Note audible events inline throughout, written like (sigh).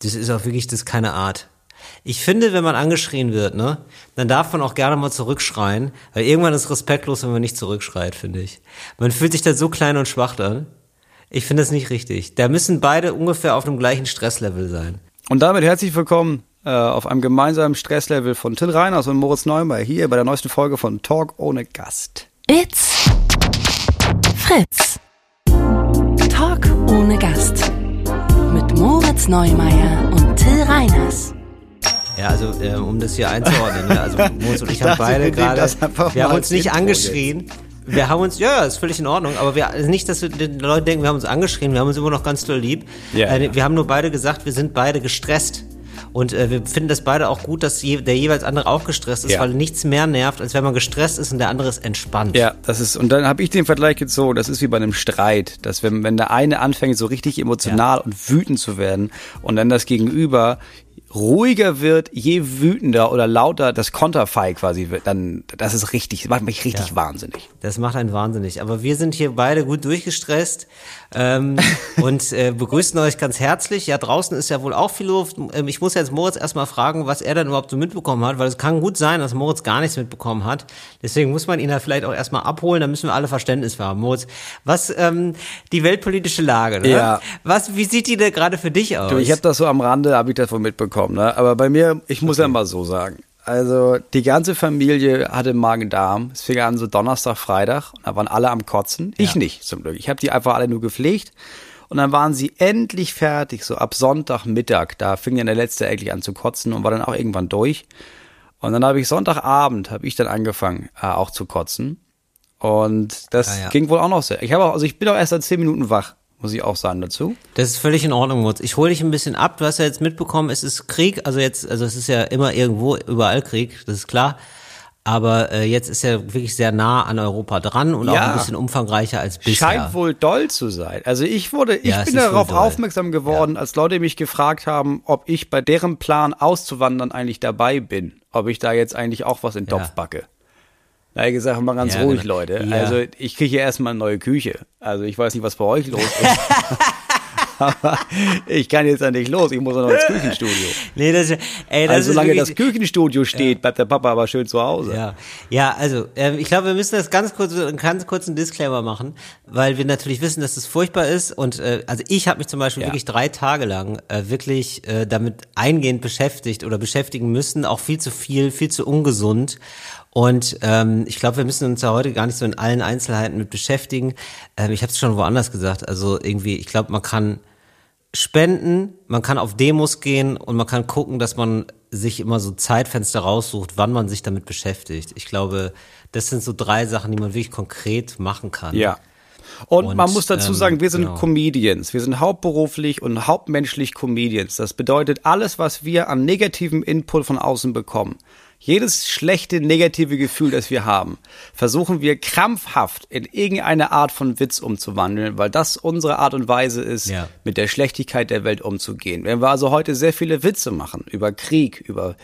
Das ist auch wirklich, das ist keine Art. Ich finde, wenn man angeschrien wird, ne, dann darf man auch gerne mal zurückschreien, weil irgendwann ist respektlos, wenn man nicht zurückschreit, finde ich. Man fühlt sich da so klein und schwach dann. Ich finde das nicht richtig. Da müssen beide ungefähr auf dem gleichen Stresslevel sein. Und damit herzlich willkommen äh, auf einem gemeinsamen Stresslevel von Till Reiners und Moritz Neumeier hier bei der neuesten Folge von Talk ohne Gast. It's Fritz. Talk ohne Gast. Mit Moritz Neumeier und Till Reiners. Ja, also äh, um das hier einzuordnen, ne? also (laughs) Moritz und ich, haben beide gerade, wir haben uns nicht angeschrien. Jetzt. Wir haben uns, ja, ist völlig in Ordnung, aber wir, also nicht, dass wir, die Leute denken, wir haben uns angeschrien, wir haben uns immer noch ganz doll lieb. Ja. Äh, wir haben nur beide gesagt, wir sind beide gestresst. Und äh, wir finden das beide auch gut, dass je, der jeweils andere auch gestresst ist, ja. weil nichts mehr nervt, als wenn man gestresst ist und der andere ist entspannt. Ja, das ist, und dann habe ich den Vergleich jetzt so, das ist wie bei einem Streit, dass wenn, wenn der eine anfängt, so richtig emotional ja. und wütend zu werden und dann das Gegenüber ruhiger wird, je wütender oder lauter das Konterfei quasi wird, dann das ist richtig, das macht mich richtig ja, wahnsinnig. Das macht einen wahnsinnig. Aber wir sind hier beide gut durchgestresst ähm, (laughs) und äh, begrüßen euch ganz herzlich. Ja, draußen ist ja wohl auch viel Luft. Ähm, ich muss jetzt Moritz erstmal fragen, was er dann überhaupt so mitbekommen hat, weil es kann gut sein, dass Moritz gar nichts mitbekommen hat. Deswegen muss man ihn da vielleicht auch erstmal abholen, da müssen wir alle Verständnis für haben. Moritz, was ähm, die weltpolitische Lage, ne? Ja. Was, wie sieht die denn gerade für dich aus? Du, ich habe das so am Rande, habe ich davon mitbekommen, ne? Aber bei mir, ich muss okay. ja mal so sagen, also die ganze Familie hatte Magen-Darm. Es fing an so Donnerstag, Freitag. Und da waren alle am Kotzen. Ich ja. nicht, zum Glück. Ich habe die einfach alle nur gepflegt. Und dann waren sie endlich fertig, so ab Sonntagmittag. Da fing dann der Letzte eigentlich an zu kotzen und war dann auch irgendwann durch. Und dann habe ich Sonntagabend, habe ich dann angefangen, äh, auch zu kotzen. Und das ja, ja. ging wohl auch noch sehr. Ich habe auch, also ich bin auch erst seit zehn Minuten wach muss ich auch sagen dazu. Das ist völlig in Ordnung, Mutz. Ich hole dich ein bisschen ab. Du hast ja jetzt mitbekommen, es ist Krieg, also jetzt, also es ist ja immer irgendwo, überall Krieg, das ist klar. Aber äh, jetzt ist er wirklich sehr nah an Europa dran und ja. auch ein bisschen umfangreicher als bisher. Scheint wohl doll zu sein. Also ich wurde, ich ja, bin darauf aufmerksam geworden, ja. als Leute mich gefragt haben, ob ich bei deren Plan auszuwandern eigentlich dabei bin. Ob ich da jetzt eigentlich auch was in den Topf backe. Da habe ich gesagt, mal ganz ja, ruhig, genau. Leute. Ja. Also ich kriege hier erstmal eine neue Küche. Also ich weiß nicht, was bei euch los ist. (laughs) Aber ich kann jetzt ja nicht los, ich muss noch ins Küchenstudio. Nee, das, ey, das also solange wirklich, das Küchenstudio steht, ja. bleibt der Papa aber schön zu Hause. Ja, ja also äh, ich glaube, wir müssen das ganz kurz, einen ganz kurzen Disclaimer machen, weil wir natürlich wissen, dass es das furchtbar ist. Und äh, also ich habe mich zum Beispiel ja. wirklich drei Tage lang äh, wirklich äh, damit eingehend beschäftigt oder beschäftigen müssen, auch viel zu viel, viel zu ungesund. Und ähm, ich glaube, wir müssen uns ja heute gar nicht so in allen Einzelheiten mit beschäftigen. Ähm, ich habe es schon woanders gesagt. Also irgendwie, ich glaube, man kann spenden, man kann auf Demos gehen und man kann gucken, dass man sich immer so Zeitfenster raussucht, wann man sich damit beschäftigt. Ich glaube, das sind so drei Sachen, die man wirklich konkret machen kann. Ja. Und, und man muss dazu sagen, ähm, wir sind genau. Comedians. Wir sind hauptberuflich und hauptmenschlich Comedians. Das bedeutet, alles, was wir an negativem Input von außen bekommen, jedes schlechte, negative Gefühl, das wir haben, versuchen wir krampfhaft in irgendeine Art von Witz umzuwandeln, weil das unsere Art und Weise ist, ja. mit der Schlechtigkeit der Welt umzugehen. Wenn wir also heute sehr viele Witze machen über Krieg, über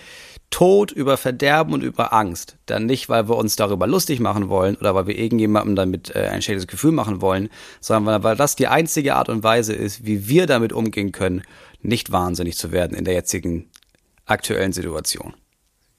Tod, über Verderben und über Angst, dann nicht, weil wir uns darüber lustig machen wollen oder weil wir irgendjemandem damit äh, ein schlechtes Gefühl machen wollen, sondern weil das die einzige Art und Weise ist, wie wir damit umgehen können, nicht wahnsinnig zu werden in der jetzigen aktuellen Situation.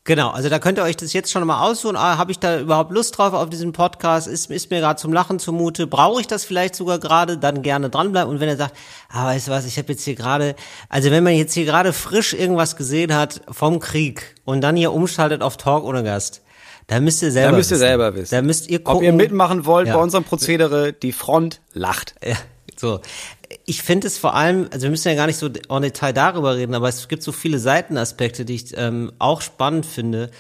Genau, also da könnt ihr euch das jetzt schon mal aussuchen. Ah, Habe ich da überhaupt Lust drauf auf diesen Podcast? Ist, ist mir gerade zum Lachen zumute? Brauche ich das vielleicht sogar gerade? Dann gerne dranbleiben. Und wenn er sagt, ah, weißt du was, ich habe jetzt hier gerade, also wenn man jetzt hier gerade frisch irgendwas gesehen hat vom Krieg und dann hier umschaltet auf Talk ohne Gast, da müsst ihr selber da müsst ihr wissen. selber wissen. Da müsst ihr gucken. Ob ihr mitmachen wollt ja. bei unserem Prozedere, die Front lacht. Ja, so ich finde es vor allem, also wir müssen ja gar nicht so en Detail darüber reden, aber es gibt so viele Seitenaspekte, die ich ähm, auch spannend finde.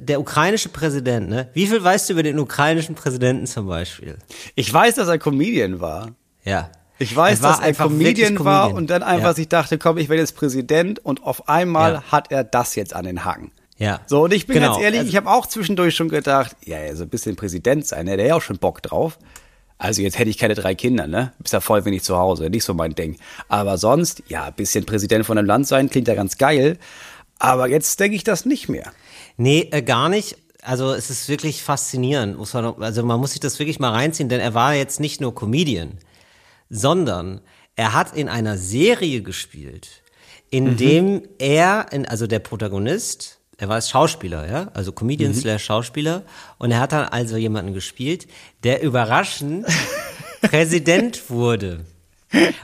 Der ukrainische Präsident, ne? Wie viel weißt du über den ukrainischen Präsidenten zum Beispiel? Ich weiß, dass er Comedian war. Ja. Ich weiß, dass er Comedian, Comedian war und dann einfach ja. sich dachte, komm, ich werde jetzt Präsident und auf einmal ja. hat er das jetzt an den Haken. Ja. So, und ich bin genau. ganz ehrlich, also, ich habe auch zwischendurch schon gedacht, ja, so ein bisschen Präsident sein, ne? der hat ja auch schon Bock drauf. Also jetzt hätte ich keine drei Kinder, ne? Bist ja voll wenig zu Hause, nicht so mein Ding. Aber sonst, ja, ein bisschen Präsident von einem Land sein, klingt ja ganz geil. Aber jetzt denke ich das nicht mehr. Nee, äh, gar nicht. Also es ist wirklich faszinierend. Muss man, also man muss sich das wirklich mal reinziehen, denn er war jetzt nicht nur Comedian, sondern er hat in einer Serie gespielt, in mhm. dem er, also der Protagonist, er war Schauspieler, ja, also Comedian mhm. slash Schauspieler, und er hat dann also jemanden gespielt, der überraschend (laughs) Präsident wurde.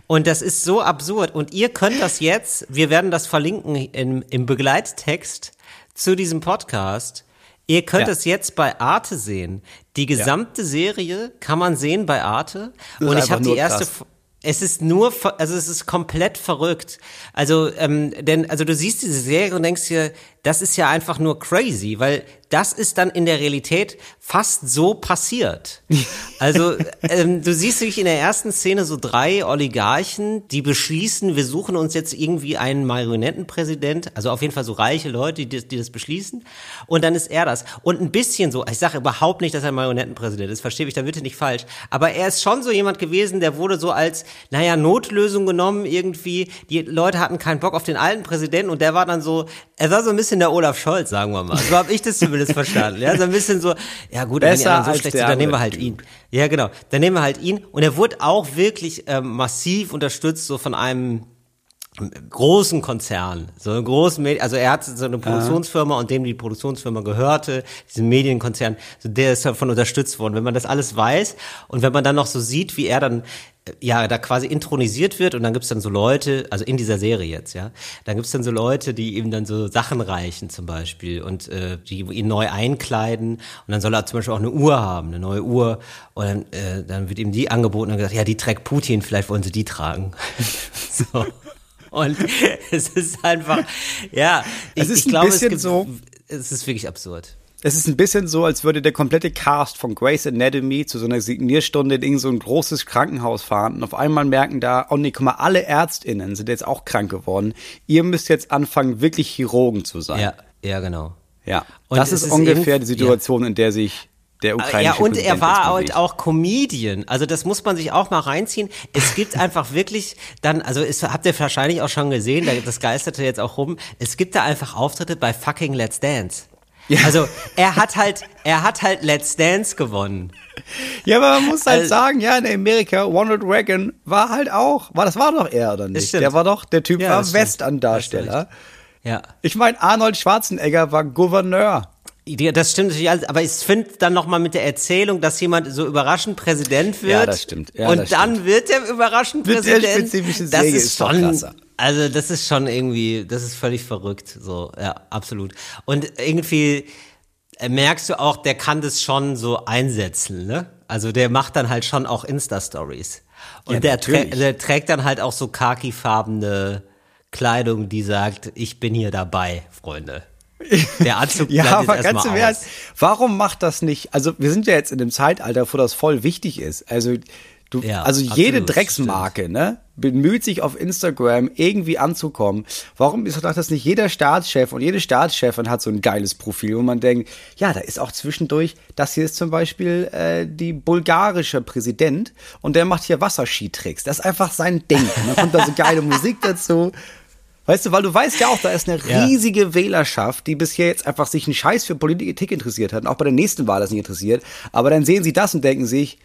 Und das ist so absurd. Und ihr könnt das jetzt, wir werden das verlinken im, im Begleittext zu diesem Podcast. Ihr könnt ja. es jetzt bei Arte sehen. Die gesamte ja. Serie kann man sehen bei Arte. Und ich habe die erste, krass. Es ist nur, also es ist komplett verrückt. Also, ähm, denn, also du siehst diese Serie und denkst dir, das ist ja einfach nur crazy, weil das ist dann in der Realität fast so passiert. (laughs) Also ähm, du siehst wirklich in der ersten Szene so drei Oligarchen, die beschließen, wir suchen uns jetzt irgendwie einen Marionettenpräsident, also auf jeden Fall so reiche Leute, die, die das beschließen. Und dann ist er das. Und ein bisschen so, ich sage überhaupt nicht, dass er ein Marionettenpräsident ist, verstehe ich da bitte nicht falsch. Aber er ist schon so jemand gewesen, der wurde so als, naja, Notlösung genommen irgendwie. Die Leute hatten keinen Bock auf den alten Präsidenten und der war dann so, er war so ein bisschen der Olaf Scholz, sagen wir mal. So habe ich das zumindest verstanden. Ja, so ein bisschen so, ja gut, Besser wenn die so schlecht sind, dann nehmen wir halt ihn. Ja, genau. Dann nehmen wir halt ihn. Und er wurde auch wirklich ähm, massiv unterstützt, so von einem großen Konzern, so einen großen, Medi also er hat so eine Produktionsfirma und dem die Produktionsfirma gehörte, diesen Medienkonzern, so der ist davon unterstützt worden. Wenn man das alles weiß und wenn man dann noch so sieht, wie er dann ja, da quasi intronisiert wird und dann gibt's dann so Leute, also in dieser Serie jetzt, ja, dann gibt's dann so Leute, die ihm dann so Sachen reichen zum Beispiel und äh, die ihn neu einkleiden und dann soll er zum Beispiel auch eine Uhr haben, eine neue Uhr und dann, äh, dann wird ihm die angeboten und gesagt, ja, die trägt Putin, vielleicht wollen sie die tragen. (laughs) so. Und es ist einfach, ja, ich, es ist ich glaube, es, gibt, so, es ist wirklich absurd. Es ist ein bisschen so, als würde der komplette Cast von Grace Anatomy zu so einer Signierstunde in irgend so ein großes Krankenhaus fahren und auf einmal merken da, oh nee, guck mal, alle ÄrztInnen sind jetzt auch krank geworden. Ihr müsst jetzt anfangen, wirklich Chirurgen zu sein. Ja, ja, genau. Ja, und das ist, ist ungefähr die Situation, ja. in der sich der ukrainische Ja, und er war halt auch Comedian. Also das muss man sich auch mal reinziehen. Es gibt (laughs) einfach wirklich dann, also es, habt ihr wahrscheinlich auch schon gesehen, das geisterte jetzt auch rum, es gibt da einfach Auftritte bei fucking Let's Dance. Ja. Also er hat halt, er hat halt Let's Dance gewonnen. Ja, aber man muss halt also, sagen, ja, in Amerika, Ronald Reagan war halt auch, war das war doch er oder nicht? Der war doch, der Typ ja, war Western-Darsteller. Ja. Ich meine, Arnold Schwarzenegger war Gouverneur. Ja, das stimmt natürlich alles, aber ich finde dann nochmal mit der Erzählung, dass jemand so überraschend Präsident wird. Ja, das stimmt. Ja, und das dann stimmt. wird er überraschend Präsident. Der spezifische Säge das ist, ist schon, krasser. Also das ist schon irgendwie, das ist völlig verrückt. So, ja, absolut. Und irgendwie äh, merkst du auch, der kann das schon so einsetzen, ne? Also der macht dann halt schon auch Insta-Stories. Und ja, der, trä der, trägt dann halt auch so khakifarbene Kleidung, die sagt, ich bin hier dabei, Freunde. Der Anzug (laughs) ja, aber ganz im Ernst, warum macht das nicht? Also wir sind ja jetzt in dem Zeitalter, wo das voll wichtig ist. Also Du, ja, also jede absolut, Drecksmarke, stimmt. ne, bemüht sich auf Instagram irgendwie anzukommen. Warum ist doch das nicht jeder Staatschef und jede Staatschefin hat so ein geiles Profil, wo man denkt, ja, da ist auch zwischendurch, das hier ist zum Beispiel äh, die bulgarische Präsident und der macht hier Wasserskitricks. Das ist einfach sein Ding. Und dann kommt da so geile Musik dazu. Weißt du, weil du weißt ja auch, da ist eine riesige ja. Wählerschaft, die bisher jetzt einfach sich einen Scheiß für Politik interessiert hat und auch bei der nächsten Wahl das nicht interessiert. Aber dann sehen sie das und denken sich,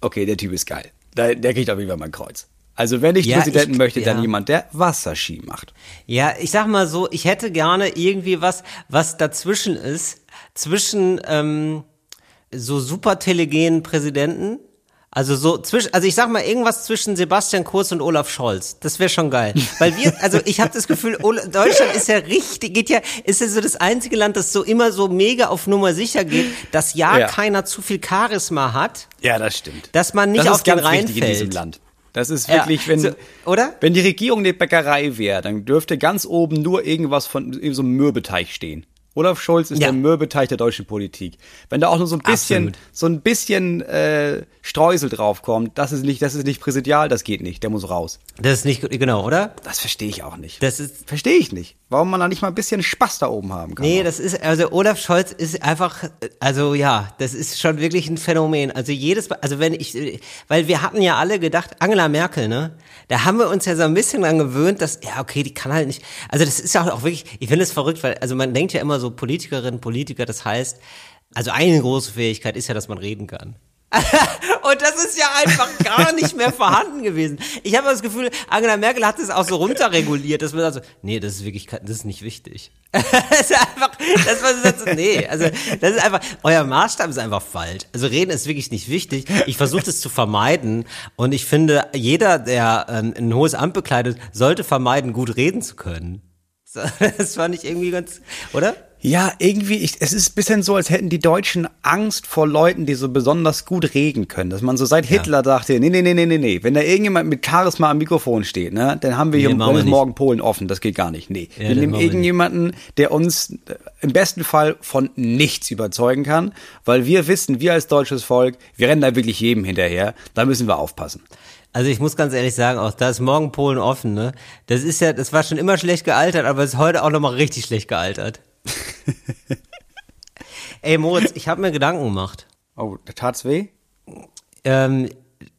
okay, der Typ ist geil. Der, der kriegt auf jeden Fall mein Kreuz. Also wenn ich ja, Präsidenten ich, möchte, dann ja. jemand, der Wasserski macht. Ja, ich sag mal so, ich hätte gerne irgendwie was, was dazwischen ist, zwischen ähm, so super telegenen Präsidenten also so zwischen, also ich sag mal irgendwas zwischen Sebastian Kurz und Olaf Scholz. Das wäre schon geil, weil wir, also ich habe das Gefühl, Deutschland ist ja richtig, geht ja, ist ja so das einzige Land, das so immer so mega auf Nummer sicher geht, dass ja, ja. keiner zu viel Charisma hat. Ja, das stimmt. Dass man nicht das auf den reinfällt. in diesem Land. Das ist wirklich, ja, wenn, so, oder? wenn die Regierung eine Bäckerei wäre, dann dürfte ganz oben nur irgendwas von so einem Mürbeteig stehen. Olaf Scholz ist ja. der Mürbeteig der deutschen Politik. Wenn da auch nur so ein bisschen, Absolut. so ein bisschen äh, Streusel draufkommt, das ist nicht, das ist nicht präsidial, das geht nicht, der muss raus. Das ist nicht genau, oder? Das verstehe ich auch nicht. Das ist verstehe ich nicht. Warum man da nicht mal ein bisschen Spaß da oben haben kann. Nee, das ist also Olaf Scholz ist einfach, also ja, das ist schon wirklich ein Phänomen. Also jedes, also wenn ich, weil wir hatten ja alle gedacht, Angela Merkel, ne? Da haben wir uns ja so ein bisschen dran gewöhnt, dass ja okay, die kann halt nicht. Also das ist ja auch wirklich, ich finde es verrückt, weil also man denkt ja immer so so Politikerinnen, Politiker, das heißt, also eine große Fähigkeit ist ja, dass man reden kann. (laughs) Und das ist ja einfach gar nicht mehr vorhanden gewesen. Ich habe das Gefühl, Angela Merkel hat es auch so runterreguliert, dass man so, nee, das ist wirklich, das ist nicht wichtig. (laughs) das ist einfach, das war so, nee, also das ist einfach, euer Maßstab ist einfach falsch. Also reden ist wirklich nicht wichtig. Ich versuche das zu vermeiden und ich finde, jeder, der ähm, ein hohes Amt bekleidet, sollte vermeiden, gut reden zu können. (laughs) Das fand ich irgendwie ganz, oder? Ja, irgendwie, ich, es ist ein bisschen so, als hätten die Deutschen Angst vor Leuten, die so besonders gut reden können. Dass man so seit Hitler ja. dachte, nee, nee, nee, nee, nee, nee. Wenn da irgendjemand mit Charisma am Mikrofon steht, ne, dann haben wir hier nee, morgen Polen offen. Das geht gar nicht. Nee. Ja, wir nehmen irgendjemanden, der uns äh, im besten Fall von nichts überzeugen kann, weil wir wissen, wir als deutsches Volk, wir rennen da wirklich jedem hinterher. Da müssen wir aufpassen. Also ich muss ganz ehrlich sagen, auch da ist morgen Polen offen, ne? Das ist ja, das war schon immer schlecht gealtert, aber ist heute auch nochmal richtig schlecht gealtert. Ey, Moritz, ich habe mir Gedanken gemacht. Oh, da tat's weh? Ähm,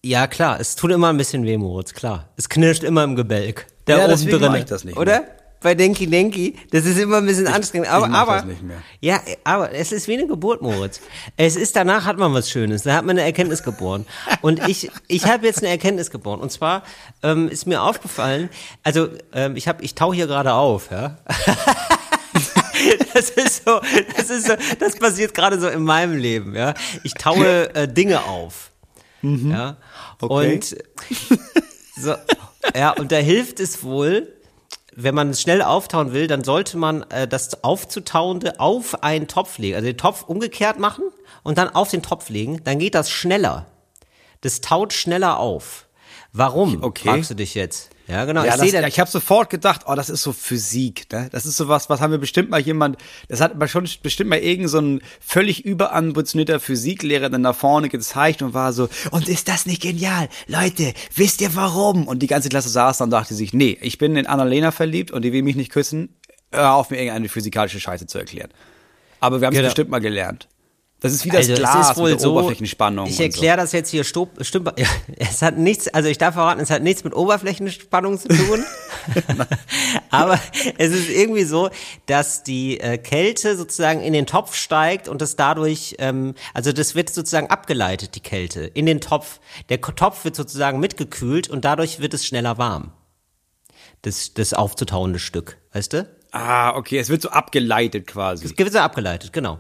ja, klar, es tut immer ein bisschen weh, Moritz, klar. Es knirscht immer im Gebälk. Der ja, oben drin. Ich das nicht oder? Mehr. Bei Denki Denki, das ist immer ein bisschen anstrengend. Aber, ich aber, das nicht mehr. ja, aber es ist wie eine Geburt, Moritz. Es ist danach hat man was Schönes. Da hat man eine Erkenntnis geboren. Und ich, ich habe jetzt eine Erkenntnis geboren. Und zwar ähm, ist mir aufgefallen. Also ähm, ich habe, ich tauche hier gerade auf, ja. Das ist so, das ist so, das passiert gerade so in meinem Leben, ja. Ich taue äh, Dinge auf. Mhm. Ja. Okay. Und so, ja, und da hilft es wohl, wenn man es schnell auftauen will, dann sollte man äh, das aufzutauende auf einen Topf legen. Also den Topf umgekehrt machen und dann auf den Topf legen, dann geht das schneller. Das taut schneller auf. Warum? Okay. Fragst du dich jetzt? Ja, genau. Ja, ich, das, ich habe sofort gedacht, oh, das ist so Physik. Ne? Das ist so was, was haben wir bestimmt mal jemand, das hat man schon bestimmt mal irgend so ein völlig überambitionierter Physiklehrer dann nach vorne gezeigt und war so, und ist das nicht genial? Leute, wisst ihr warum? Und die ganze Klasse saß dann und dachte sich, nee, ich bin in Annalena verliebt und die will mich nicht küssen. Hör auf, mir irgendeine physikalische Scheiße zu erklären. Aber wir haben es genau. bestimmt mal gelernt. Das ist wie das also Glas es ist wohl mit so, Oberflächenspannung. Ich erkläre so. das jetzt hier stup, stup, (laughs) es hat nichts, also ich darf verraten, es hat nichts mit Oberflächenspannung zu tun. (laughs) Aber es ist irgendwie so, dass die äh, Kälte sozusagen in den Topf steigt und es dadurch, ähm, also das wird sozusagen abgeleitet, die Kälte, in den Topf. Der Topf wird sozusagen mitgekühlt und dadurch wird es schneller warm. Das, das aufzutauende Stück, weißt du? Ah, okay, es wird so abgeleitet quasi. Es wird so abgeleitet, genau.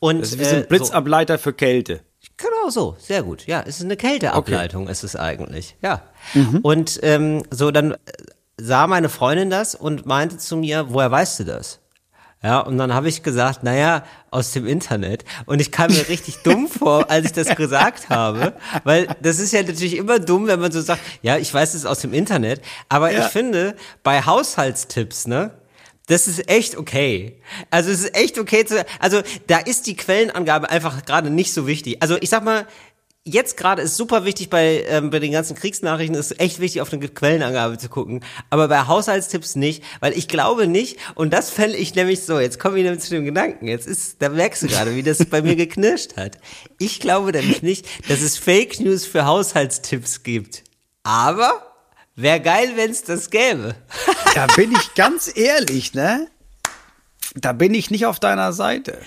Und, das ist wie so ein äh, Blitzableiter so. für Kälte. Genau so, sehr gut. Ja, es ist eine Kälteableitung, okay. ist es eigentlich. Ja. Mhm. Und ähm, so, dann äh, sah meine Freundin das und meinte zu mir, woher weißt du das? Ja, und dann habe ich gesagt, naja, aus dem Internet. Und ich kam mir richtig (laughs) dumm vor, als ich das gesagt habe, weil das ist ja natürlich immer dumm, wenn man so sagt, ja, ich weiß es aus dem Internet. Aber ja. ich finde, bei Haushaltstipps, ne, das ist echt okay. Also es ist echt okay zu, also da ist die Quellenangabe einfach gerade nicht so wichtig. Also ich sag mal, jetzt gerade ist super wichtig bei, ähm, bei den ganzen Kriegsnachrichten, ist echt wichtig, auf eine Quellenangabe zu gucken. Aber bei Haushaltstipps nicht, weil ich glaube nicht, und das fände ich nämlich so, jetzt komme ich nämlich zu dem Gedanken, jetzt ist, da merkst du gerade, wie das bei mir geknirscht hat. Ich glaube nämlich nicht, dass es Fake News für Haushaltstipps gibt. Aber Wäre geil, wenn es das gäbe. (laughs) da bin ich ganz ehrlich, ne? Da bin ich nicht auf deiner Seite.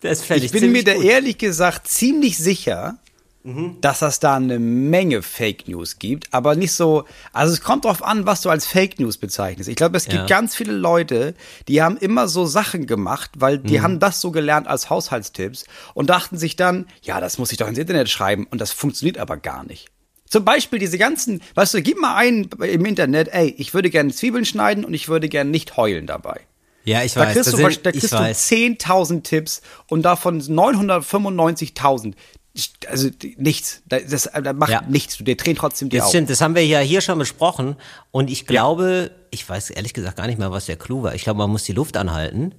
Das ich, ich bin mir da ehrlich gesagt ziemlich sicher, mhm. dass es da eine Menge Fake News gibt, aber nicht so. Also es kommt darauf an, was du als Fake News bezeichnest. Ich glaube, es gibt ja. ganz viele Leute, die haben immer so Sachen gemacht, weil die mhm. haben das so gelernt als Haushaltstipps und dachten sich dann, ja, das muss ich doch ins Internet schreiben und das funktioniert aber gar nicht. Zum Beispiel diese ganzen, weißt du, gib mal ein im Internet, ey, ich würde gerne Zwiebeln schneiden und ich würde gerne nicht heulen dabei. Ja, ich da weiß. Kriegst du, sind, da kriegst du 10.000 Tipps und davon 995.000 also nichts, das, das macht ja. nichts, der dreht trotzdem die Das stimmt, das haben wir ja hier schon besprochen und ich glaube, ja. ich weiß ehrlich gesagt gar nicht mehr, was der Clou war. Ich glaube, man muss die Luft anhalten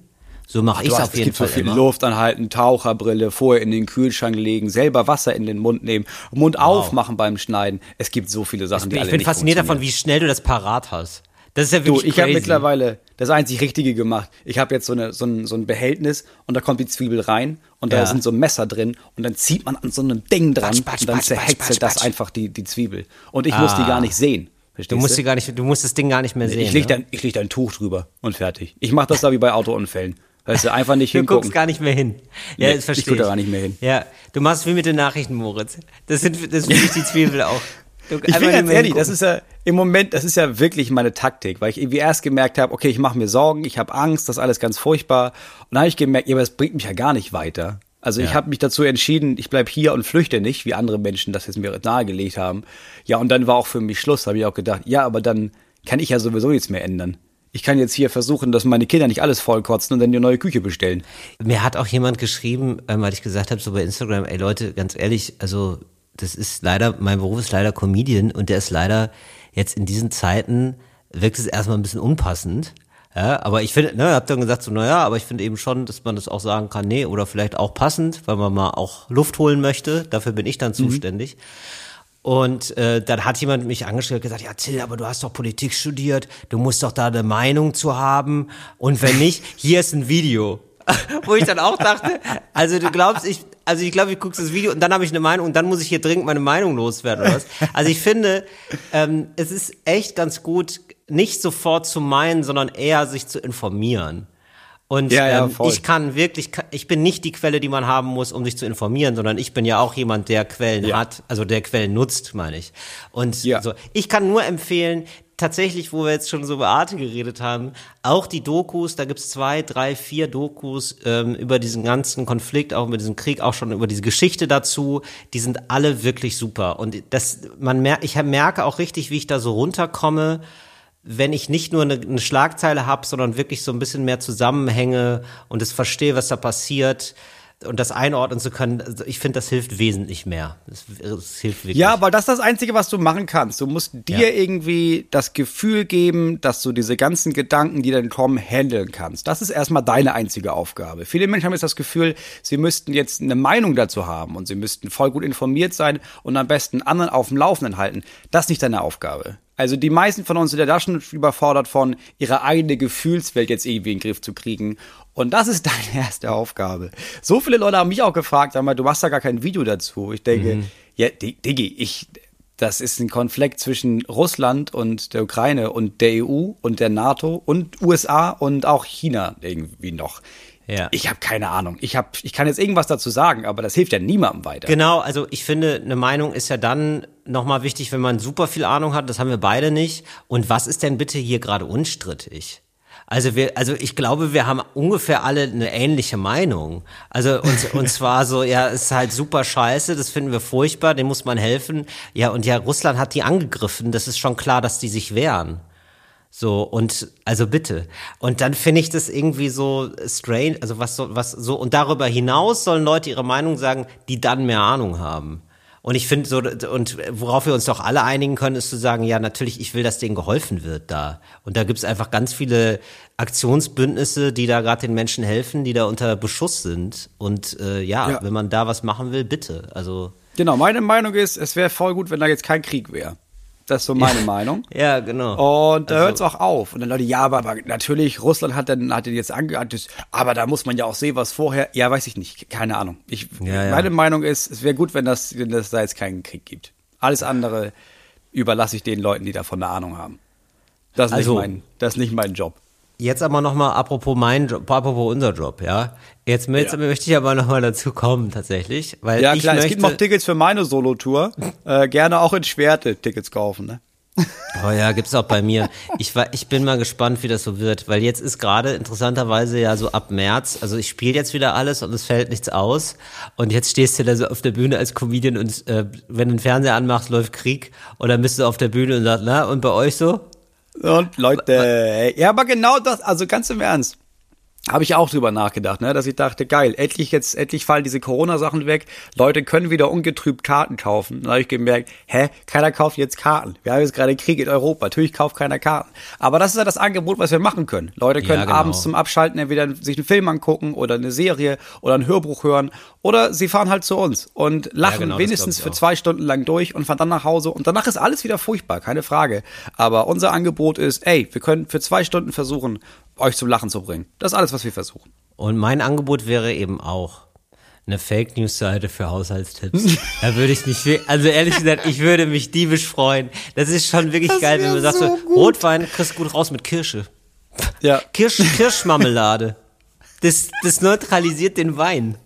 so mache ich es auf jeden Fall. Es gibt so viel immer. Luft anhalten, Taucherbrille, vorher in den Kühlschrank legen, selber Wasser in den Mund nehmen, Mund wow. aufmachen beim Schneiden. Es gibt so viele Sachen, ich, die ich alle Ich bin fasziniert davon, wie schnell du das parat hast. Das ist ja wirklich du, ich habe mittlerweile das einzig Richtige gemacht. Ich habe jetzt so, eine, so, ein, so ein Behältnis und da kommt die Zwiebel rein und da sind so Messer drin und dann zieht man an so einem Ding dran batsch, batsch, und dann zerhäckselt das einfach die, die Zwiebel. Und ich ah. muss die gar nicht sehen. Verstehst du musst die gar nicht, du musst das Ding gar nicht mehr sehen. Ich leg, ne? dann, ich leg da ein Tuch drüber und fertig. Ich mache das da wie bei Autounfällen. Weißt du, einfach nicht du hingucken. Du guckst gar nicht mehr hin. Ja, nee, das verstehe ich. gucke gar nicht mehr hin. Ja, du machst wie mit den Nachrichten, Moritz. Das sind, das finde ich die Zwiebel auch. Du, ich bin ganz ehrlich, das ist ja im Moment, das ist ja wirklich meine Taktik, weil ich irgendwie erst gemerkt habe, okay, ich mache mir Sorgen, ich habe Angst, das ist alles ganz furchtbar. Und dann habe ich gemerkt, ja, aber das bringt mich ja gar nicht weiter. Also ja. ich habe mich dazu entschieden, ich bleib hier und flüchte nicht, wie andere Menschen das jetzt mir nahegelegt haben. Ja, und dann war auch für mich Schluss, habe ich auch gedacht, ja, aber dann kann ich ja sowieso nichts mehr ändern. Ich kann jetzt hier versuchen, dass meine Kinder nicht alles vollkotzen und dann die neue Küche bestellen. Mir hat auch jemand geschrieben, ähm, weil ich gesagt habe, so bei Instagram, ey Leute, ganz ehrlich, also das ist leider, mein Beruf ist leider Comedian und der ist leider jetzt in diesen Zeiten, wirkt es erstmal ein bisschen unpassend. Ja, aber ich finde, ne, hab dann gesagt so, naja, aber ich finde eben schon, dass man das auch sagen kann, nee, oder vielleicht auch passend, weil man mal auch Luft holen möchte. Dafür bin ich dann mhm. Und äh, dann hat jemand mich angestellt und gesagt, ja Till, aber du hast doch Politik studiert, du musst doch da eine Meinung zu haben. Und wenn nicht, hier ist ein Video. (laughs) Wo ich dann auch dachte, also du glaubst, ich, also ich glaube, ich gucke das Video und dann habe ich eine Meinung und dann muss ich hier dringend meine Meinung loswerden oder was. Also ich finde, ähm, es ist echt ganz gut, nicht sofort zu meinen, sondern eher sich zu informieren. Und ja, ja, ähm, ich kann wirklich, ich bin nicht die Quelle, die man haben muss, um sich zu informieren, sondern ich bin ja auch jemand, der Quellen ja. hat, also der Quellen nutzt, meine ich. Und so, ich kann nur empfehlen, tatsächlich, wo wir jetzt schon so über Arte geredet haben, auch die Dokus, da gibt's zwei, drei, vier Dokus ähm, über diesen ganzen Konflikt, auch über diesen Krieg, auch schon über diese Geschichte dazu, die sind alle wirklich super. Und das, man merkt, ich merke auch richtig, wie ich da so runterkomme wenn ich nicht nur eine, eine Schlagzeile habe, sondern wirklich so ein bisschen mehr Zusammenhänge und es verstehe, was da passiert und das einordnen zu können, also ich finde, das hilft wesentlich mehr. Das, das, hilft wirklich. Ja, weil das ist das Einzige, was du machen kannst. Du musst dir ja. irgendwie das Gefühl geben, dass du diese ganzen Gedanken, die dann kommen, handeln kannst. Das ist erstmal deine einzige Aufgabe. Viele Menschen haben jetzt das Gefühl, sie müssten jetzt eine Meinung dazu haben und sie müssten voll gut informiert sein und am besten anderen auf dem Laufenden halten. Das ist nicht deine Aufgabe. Also die meisten von uns sind ja da schon überfordert von, ihre eigene Gefühlswelt jetzt irgendwie in den Griff zu kriegen. Und das ist (laughs) deine erste Aufgabe. So viele Leute haben mich auch gefragt, sag mal, du machst da gar kein Video dazu. Ich denke, mhm. ja, Diggi, ich, das ist ein Konflikt zwischen Russland und der Ukraine und der EU und der NATO und USA und auch China irgendwie noch. Ja. Ich habe keine Ahnung. Ich hab, ich kann jetzt irgendwas dazu sagen, aber das hilft ja niemandem weiter. Genau, also ich finde, eine Meinung ist ja dann nochmal wichtig, wenn man super viel Ahnung hat. Das haben wir beide nicht. Und was ist denn bitte hier gerade unstrittig? Also wir, also ich glaube, wir haben ungefähr alle eine ähnliche Meinung. Also und, (laughs) und zwar so, ja, ist halt super scheiße, das finden wir furchtbar, dem muss man helfen. Ja, und ja, Russland hat die angegriffen, das ist schon klar, dass die sich wehren. So, und also bitte. Und dann finde ich das irgendwie so strange, also was so, was so, und darüber hinaus sollen Leute ihre Meinung sagen, die dann mehr Ahnung haben. Und ich finde so, und worauf wir uns doch alle einigen können, ist zu sagen, ja, natürlich, ich will, dass denen geholfen wird da. Und da gibt es einfach ganz viele Aktionsbündnisse, die da gerade den Menschen helfen, die da unter Beschuss sind. Und äh, ja, ja, wenn man da was machen will, bitte. Also. Genau, meine Meinung ist, es wäre voll gut, wenn da jetzt kein Krieg wäre. Das ist so meine ja. Meinung. (laughs) Ja, genau. Und da also. hört es auch auf. Und dann Leute, ja, aber, aber natürlich, Russland hat dann hat den jetzt angeantwortet, aber da muss man ja auch sehen, was vorher. Ja, weiß ich nicht. Keine Ahnung. Ich, ja, ja. Meine Meinung ist, es wäre gut, wenn das, wenn das da jetzt keinen Krieg gibt. Alles andere überlasse ich den Leuten, die davon eine Ahnung haben. Das ist, also, nicht, mein, das ist nicht mein Job. Jetzt aber nochmal apropos mein Job, apropos unser Job, ja. Jetzt, jetzt ja. möchte ich aber nochmal dazu kommen, tatsächlich. Weil ja, ich klar, möchte, es gibt noch Tickets für meine Solo-Tour. (laughs) äh, gerne auch in Schwerte Tickets kaufen, ne? Oh ja, gibt's auch bei mir. Ich war, ich bin mal gespannt, wie das so wird, weil jetzt ist gerade interessanterweise ja so ab März, also ich spiele jetzt wieder alles und es fällt nichts aus und jetzt stehst du da so auf der Bühne als Comedian und äh, wenn du den Fernseher anmachst, läuft Krieg und dann bist du auf der Bühne und sagst, na und bei euch so? Und Leute, ja, aber genau das, also ganz im Ernst habe ich auch drüber nachgedacht, ne, dass ich dachte, geil, endlich jetzt, endlich fallen diese Corona-Sachen weg, Leute können wieder ungetrübt Karten kaufen. Dann habe ich gemerkt, hä, keiner kauft jetzt Karten. Wir haben jetzt gerade Krieg in Europa, natürlich kauft keiner Karten. Aber das ist ja das Angebot, was wir machen können. Leute können ja, genau. abends zum Abschalten entweder sich einen Film angucken oder eine Serie oder ein Hörbuch hören oder sie fahren halt zu uns und lachen ja, genau, wenigstens für zwei Stunden lang durch und fahren dann nach Hause und danach ist alles wieder furchtbar, keine Frage. Aber unser Angebot ist, ey, wir können für zwei Stunden versuchen, euch zum Lachen zu bringen. Das ist alles, was wir versuchen. Und mein Angebot wäre eben auch eine Fake News Seite für Haushaltstipps. (laughs) da würde ich mich, also ehrlich gesagt, ich würde mich diebisch freuen. Das ist schon wirklich das geil, wenn man sagt, so Rotwein kriegst gut raus mit Kirsche. Ja. (laughs) Kirsch, Kirschmarmelade. Das, das neutralisiert den Wein.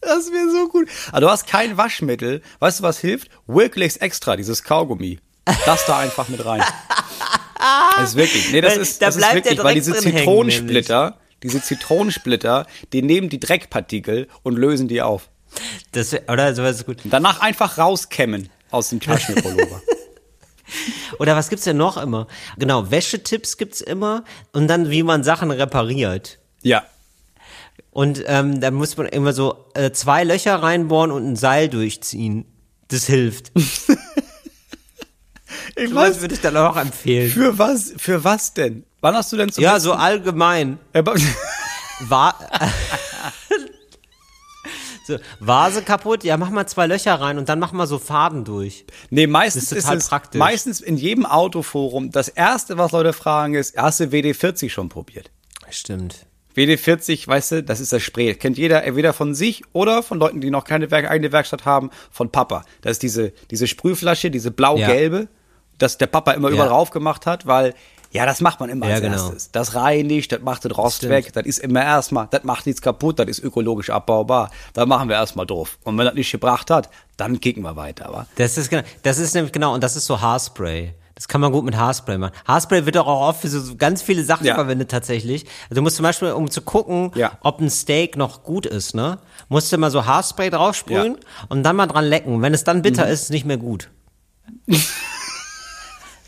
Das wäre so gut. Aber du hast kein Waschmittel. Weißt du, was hilft? Wilklex Extra, dieses Kaugummi. Das da einfach mit rein. (laughs) Das ist wirklich. Nee, das ist, da das ist wirklich, weil diese Zitronensplitter, hängen, diese Zitronensplitter, die nehmen die Dreckpartikel und lösen die auf. Das, oder sowas ist gut. Und danach einfach rauskämmen aus dem Taschenpullover. (laughs) Oder was gibt's denn noch immer? Genau, Wäschetipps gibt's immer und dann wie man Sachen repariert. Ja. Und ähm, dann muss man immer so äh, zwei Löcher reinbohren und ein Seil durchziehen. Das hilft. (laughs) ich weiß, würde ich dann auch empfehlen. Für was? Für was denn? Wann hast du denn zum Ja, so allgemein. (laughs) War (laughs) so, Vase kaputt, ja, mach mal zwei Löcher rein und dann mach mal so Faden durch. Nee, meistens ist, ist es praktisch. meistens in jedem Autoforum das erste, was Leute fragen, ist, hast du WD40 schon probiert? Stimmt. WD40, weißt du, das ist das Spray. Kennt jeder entweder von sich oder von Leuten, die noch keine eigene Werkstatt haben, von Papa. Das ist diese, diese Sprühflasche, diese blau-gelbe, ja. Das der Papa immer ja. überall drauf gemacht hat, weil ja, das macht man immer ja, als genau. erstes. Das reinigt, das macht den Rost Stimmt. weg, das ist immer erstmal, das macht nichts kaputt, das ist ökologisch abbaubar. Da machen wir erstmal drauf. Und wenn das nicht gebracht hat, dann kicken wir weiter, wa? Das ist genau, das ist nämlich genau, und das ist so Haarspray. Das kann man gut mit Haarspray machen. Haarspray wird auch oft für so ganz viele Sachen ja. verwendet tatsächlich. Also du musst zum Beispiel, um zu gucken, ja. ob ein Steak noch gut ist, ne, musst du mal so Haarspray draufsprühen ja. und dann mal dran lecken. Wenn es dann bitter mhm. ist, ist nicht mehr gut. (laughs)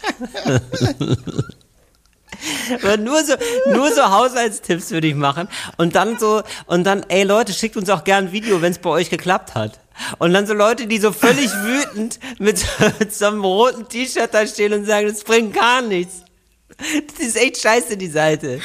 (laughs) nur so, nur so Haushaltstipps würde ich machen. Und dann so, und dann, ey Leute, schickt uns auch gern ein Video, wenn es bei euch geklappt hat. Und dann so Leute, die so völlig wütend mit, mit so einem roten T-Shirt da stehen und sagen, das bringt gar nichts. Das ist echt scheiße, die Seite.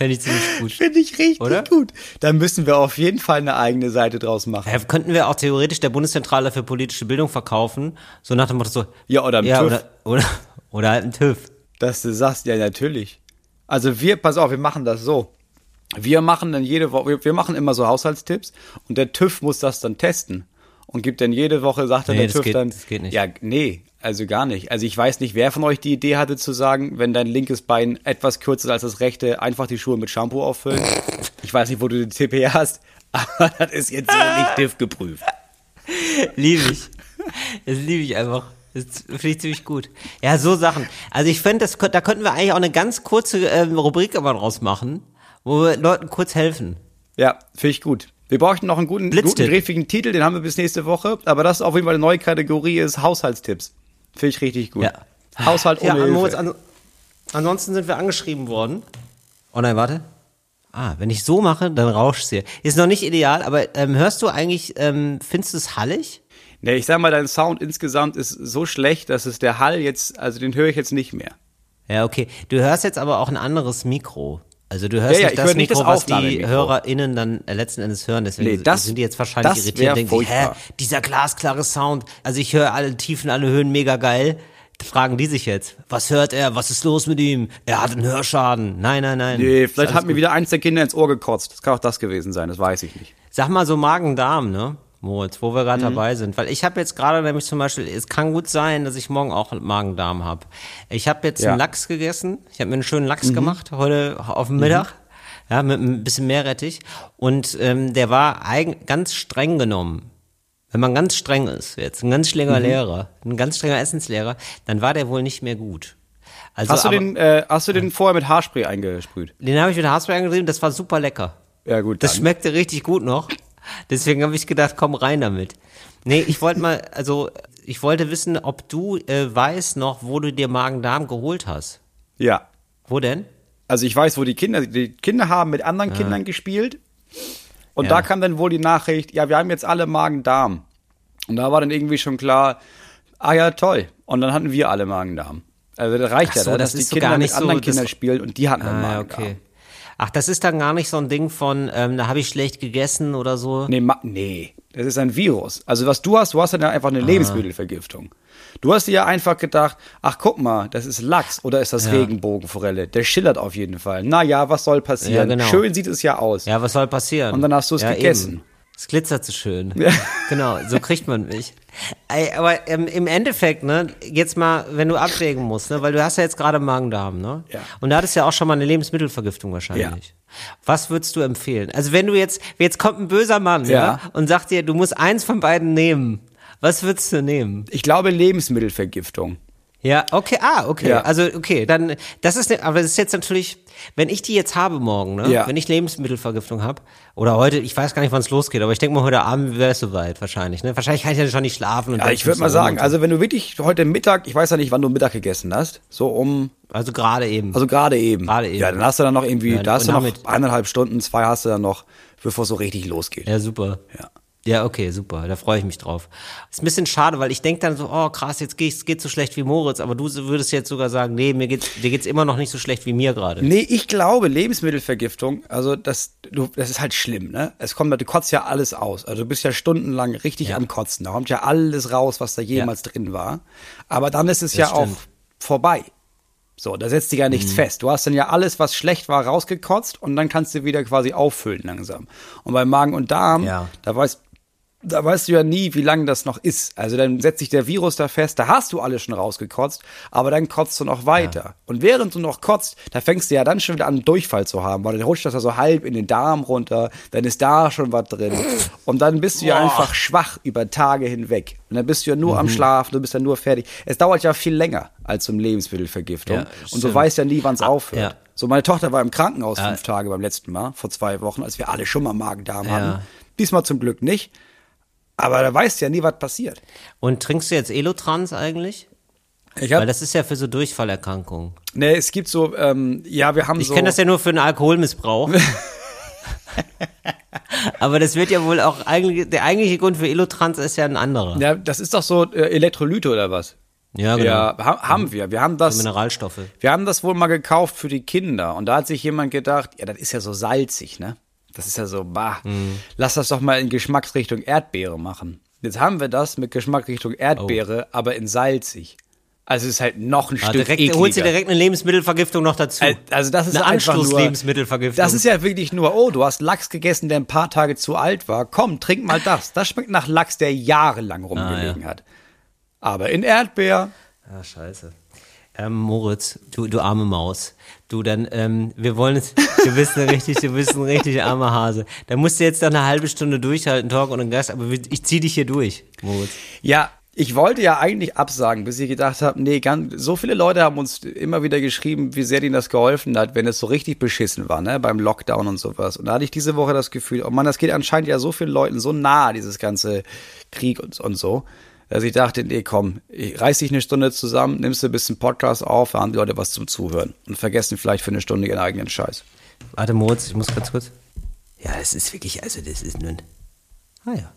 Fände ich ziemlich gut. Finde ich richtig Oder? gut. Da müssen wir auf jeden Fall eine eigene Seite draus machen. Ja, könnten wir auch theoretisch der Bundeszentrale für politische Bildung verkaufen, so nach dem Motto so. Ja, oder ein ja, TÜV. Oder, oder, oder halt ein TÜV. Dass du sagst, ja, natürlich. Also wir, pass auf, wir machen das so. Wir machen dann jede Woche, wir machen immer so Haushaltstipps und der TÜV muss das dann testen und gibt dann jede Woche, sagt nee, der TÜV geht, dann, das geht nicht. ja, nee, also gar nicht. Also ich weiß nicht, wer von euch die Idee hatte zu sagen, wenn dein linkes Bein etwas kürzer ist als das rechte, einfach die Schuhe mit Shampoo auffüllen. Ich weiß nicht, wo du den TP hast, (laughs) aber das ist jetzt so nicht TÜV geprüft. liebe ich. Das liebe ich einfach. Das finde ich ziemlich gut. Ja, so Sachen. Also ich finde, da könnten wir eigentlich auch eine ganz kurze ähm, Rubrik aber draus machen, wo wir Leuten kurz helfen. Ja, finde ich gut. Wir bräuchten noch einen guten, guten griffigen Titel, den haben wir bis nächste Woche. Aber das ist auf jeden Fall eine neue Kategorie, ist Haushaltstipps. Finde ich richtig gut. Ja. Haushalt ohne ja, Hilfe. An, ansonsten sind wir angeschrieben worden. Oh nein, warte. Ah, wenn ich so mache, dann rauscht es hier. Ist noch nicht ideal, aber ähm, hörst du eigentlich, ähm, findest du es hallig? Nee, ich sag mal, dein Sound insgesamt ist so schlecht, dass es der Hall jetzt, also den höre ich jetzt nicht mehr. Ja, okay. Du hörst jetzt aber auch ein anderes Mikro. Also du hörst ja, ja, nicht das Mikro, das was die HörerInnen dann äh, letzten Endes hören. Deswegen nee, das, sind die jetzt wahrscheinlich irritiert und denken sich, hä, dieser glasklare Sound. Also ich höre alle Tiefen, alle Höhen mega geil. Fragen die sich jetzt, was hört er, was ist los mit ihm? Er hat einen Hörschaden. Nein, nein, nein. Nee, vielleicht hat mir wieder eins der Kinder ins Ohr gekotzt. Das kann auch das gewesen sein, das weiß ich nicht. Sag mal so Magen-Darm, ne? Moritz, wo wir gerade mhm. dabei sind. Weil ich habe jetzt gerade nämlich zum Beispiel, es kann gut sein, dass ich morgen auch Magen-Darm habe. Ich habe jetzt ja. einen Lachs gegessen. Ich habe mir einen schönen Lachs mhm. gemacht heute auf dem Mittag. Mhm. Ja, mit ein bisschen Meerrettich. Und ähm, der war eigen, ganz streng genommen. Wenn man ganz streng ist, jetzt ein ganz strenger mhm. Lehrer, ein ganz strenger Essenslehrer, dann war der wohl nicht mehr gut. Also, hast, du aber, den, äh, hast du den vorher mit Haarspray eingesprüht? Den habe ich mit Haarspray eingesprüht, das war super lecker. Ja, gut. Das dann. schmeckte richtig gut noch. Deswegen habe ich gedacht, komm rein damit. Nee, ich wollte mal, also ich wollte wissen, ob du äh, weißt noch, wo du dir Magen-Darm geholt hast. Ja. Wo denn? Also ich weiß, wo die Kinder, die Kinder haben mit anderen ah. Kindern gespielt. Und ja. da kam dann wohl die Nachricht, ja, wir haben jetzt alle Magen-Darm. Und da war dann irgendwie schon klar, ah ja, toll. Und dann hatten wir alle Magen-Darm. Also das reicht so, ja, dass die Kinder mit anderen Kindern spielen und die hatten dann ah, Magen-Darm. Okay. Ach, das ist dann gar nicht so ein Ding von, ähm, da habe ich schlecht gegessen oder so? Nee, nee, das ist ein Virus. Also was du hast, du hast dann einfach eine ah. Lebensmittelvergiftung. Du hast dir ja einfach gedacht, ach guck mal, das ist Lachs oder ist das ja. Regenbogenforelle? Der schillert auf jeden Fall. Na ja, was soll passieren? Ja, genau. Schön sieht es ja aus. Ja, was soll passieren? Und dann hast du es ja, gegessen. Eben. Es glitzert so schön. Ja. Genau, so kriegt man mich. Aber ähm, im Endeffekt, ne, jetzt mal, wenn du abwägen musst, ne, weil du hast ja jetzt gerade Magen-Darm, ne? Ja. Und da hattest ja auch schon mal eine Lebensmittelvergiftung wahrscheinlich. Ja. Was würdest du empfehlen? Also wenn du jetzt, jetzt kommt ein böser Mann, ja. ja, und sagt dir, du musst eins von beiden nehmen. Was würdest du nehmen? Ich glaube Lebensmittelvergiftung. Ja, okay, ah, okay. Ja. Also, okay, dann, das ist, ne, aber das ist jetzt natürlich, wenn ich die jetzt habe morgen, ne? Ja. Wenn ich Lebensmittelvergiftung habe, oder heute, ich weiß gar nicht, wann es losgeht, aber ich denke mal, heute Abend wäre es soweit, wahrscheinlich, ne? Wahrscheinlich kann ich ja schon nicht schlafen. Und ja, ich würde mal sagen, also wenn du wirklich heute Mittag, ich weiß ja nicht, wann du Mittag gegessen hast, so um. Also gerade eben. Also gerade eben. Gerade eben. Ja, dann hast du dann noch irgendwie, ja, da hast du noch eineinhalb Stunden, zwei hast du dann noch, bevor es so richtig losgeht. Ja, super. Ja. Ja, okay, super. Da freue ich mich drauf. Ist ein bisschen schade, weil ich denke dann so, oh krass, jetzt geht's geht so schlecht wie Moritz, aber du würdest jetzt sogar sagen, nee, mir geht's, dir geht's immer noch nicht so schlecht wie mir gerade. Nee, ich glaube, Lebensmittelvergiftung, also das, du, das ist halt schlimm, ne? Es kommt, du kotzt ja alles aus. Also du bist ja stundenlang richtig ja. am Kotzen. Da kommt ja alles raus, was da jemals ja. drin war. Aber dann ist es das ja stimmt. auch vorbei. So, da setzt sich ja nichts mhm. fest. Du hast dann ja alles, was schlecht war, rausgekotzt und dann kannst du wieder quasi auffüllen langsam. Und bei Magen und Darm, ja. da weißt da weißt du ja nie, wie lange das noch ist. Also dann setzt sich der Virus da fest, da hast du alles schon rausgekotzt, aber dann kotzt du noch weiter. Ja. Und während du noch kotzt, da fängst du ja dann schon wieder an, Durchfall zu haben, weil dann rutscht das ja so halb in den Darm runter, dann ist da schon was drin. Und dann bist du ja einfach schwach über Tage hinweg. Und dann bist du ja nur mhm. am Schlafen, du bist ja nur fertig. Es dauert ja viel länger als zum Lebensmittelvergiftung. Ja, und du weißt ja nie, wann es ah, aufhört. Ja. So, meine Tochter war im Krankenhaus fünf Tage beim letzten Mal, vor zwei Wochen, als wir alle schon mal Magen-Darm hatten. Diesmal zum Glück nicht. Aber da weißt du ja nie, was passiert. Und trinkst du jetzt Elotrans eigentlich? Ich hab, Weil das ist ja für so Durchfallerkrankungen. Nee, es gibt so, ähm, ja, wir haben ich so. Ich kenne das ja nur für einen Alkoholmissbrauch. (laughs) Aber das wird ja wohl auch eigentlich, der eigentliche Grund für Elotrans ist ja ein anderer. Ja, das ist doch so äh, Elektrolyte oder was? Ja, genau. Ja, ha haben wir. Wir haben das. So Mineralstoffe. Wir haben das wohl mal gekauft für die Kinder. Und da hat sich jemand gedacht, ja, das ist ja so salzig, ne? Das ist ja so, bah, mhm. lass das doch mal in Geschmacksrichtung Erdbeere machen. Jetzt haben wir das mit Geschmacksrichtung Erdbeere, oh. aber in salzig. Also es ist halt noch ein ja, Stück direkt, Holst du direkt eine Lebensmittelvergiftung noch dazu? Also das ist eine Anschluss-Lebensmittelvergiftung. Das ist ja wirklich nur, oh, du hast Lachs gegessen, der ein paar Tage zu alt war. Komm, trink mal das. Das schmeckt nach Lachs, der jahrelang rumgelegen ah, ja. hat. Aber in Erdbeer. Ah, scheiße. Ähm, Moritz, du, du arme Maus. Du, dann, ähm, wir wollen es, du bist ein richtig, du bist ein richtig armer Hase. Da musst du jetzt noch eine halbe Stunde durchhalten, Talk und einen Gast, aber ich zieh dich hier durch, Moritz. Ja, ich wollte ja eigentlich absagen, bis ich gedacht habe, nee, ganz, so viele Leute haben uns immer wieder geschrieben, wie sehr denen das geholfen hat, wenn es so richtig beschissen war, ne, beim Lockdown und sowas. Und da hatte ich diese Woche das Gefühl, oh man, das geht anscheinend ja so vielen Leuten so nah, dieses ganze Krieg und, und so dass ich dachte, nee, komm, reiß dich eine Stunde zusammen, nimmst du ein bisschen Podcast auf, da haben die Leute was zum Zuhören und vergessen vielleicht für eine Stunde ihren eigenen Scheiß. Warte, Moritz, ich muss ganz kurz. Ja, das ist wirklich, also das ist nun. Ah ja.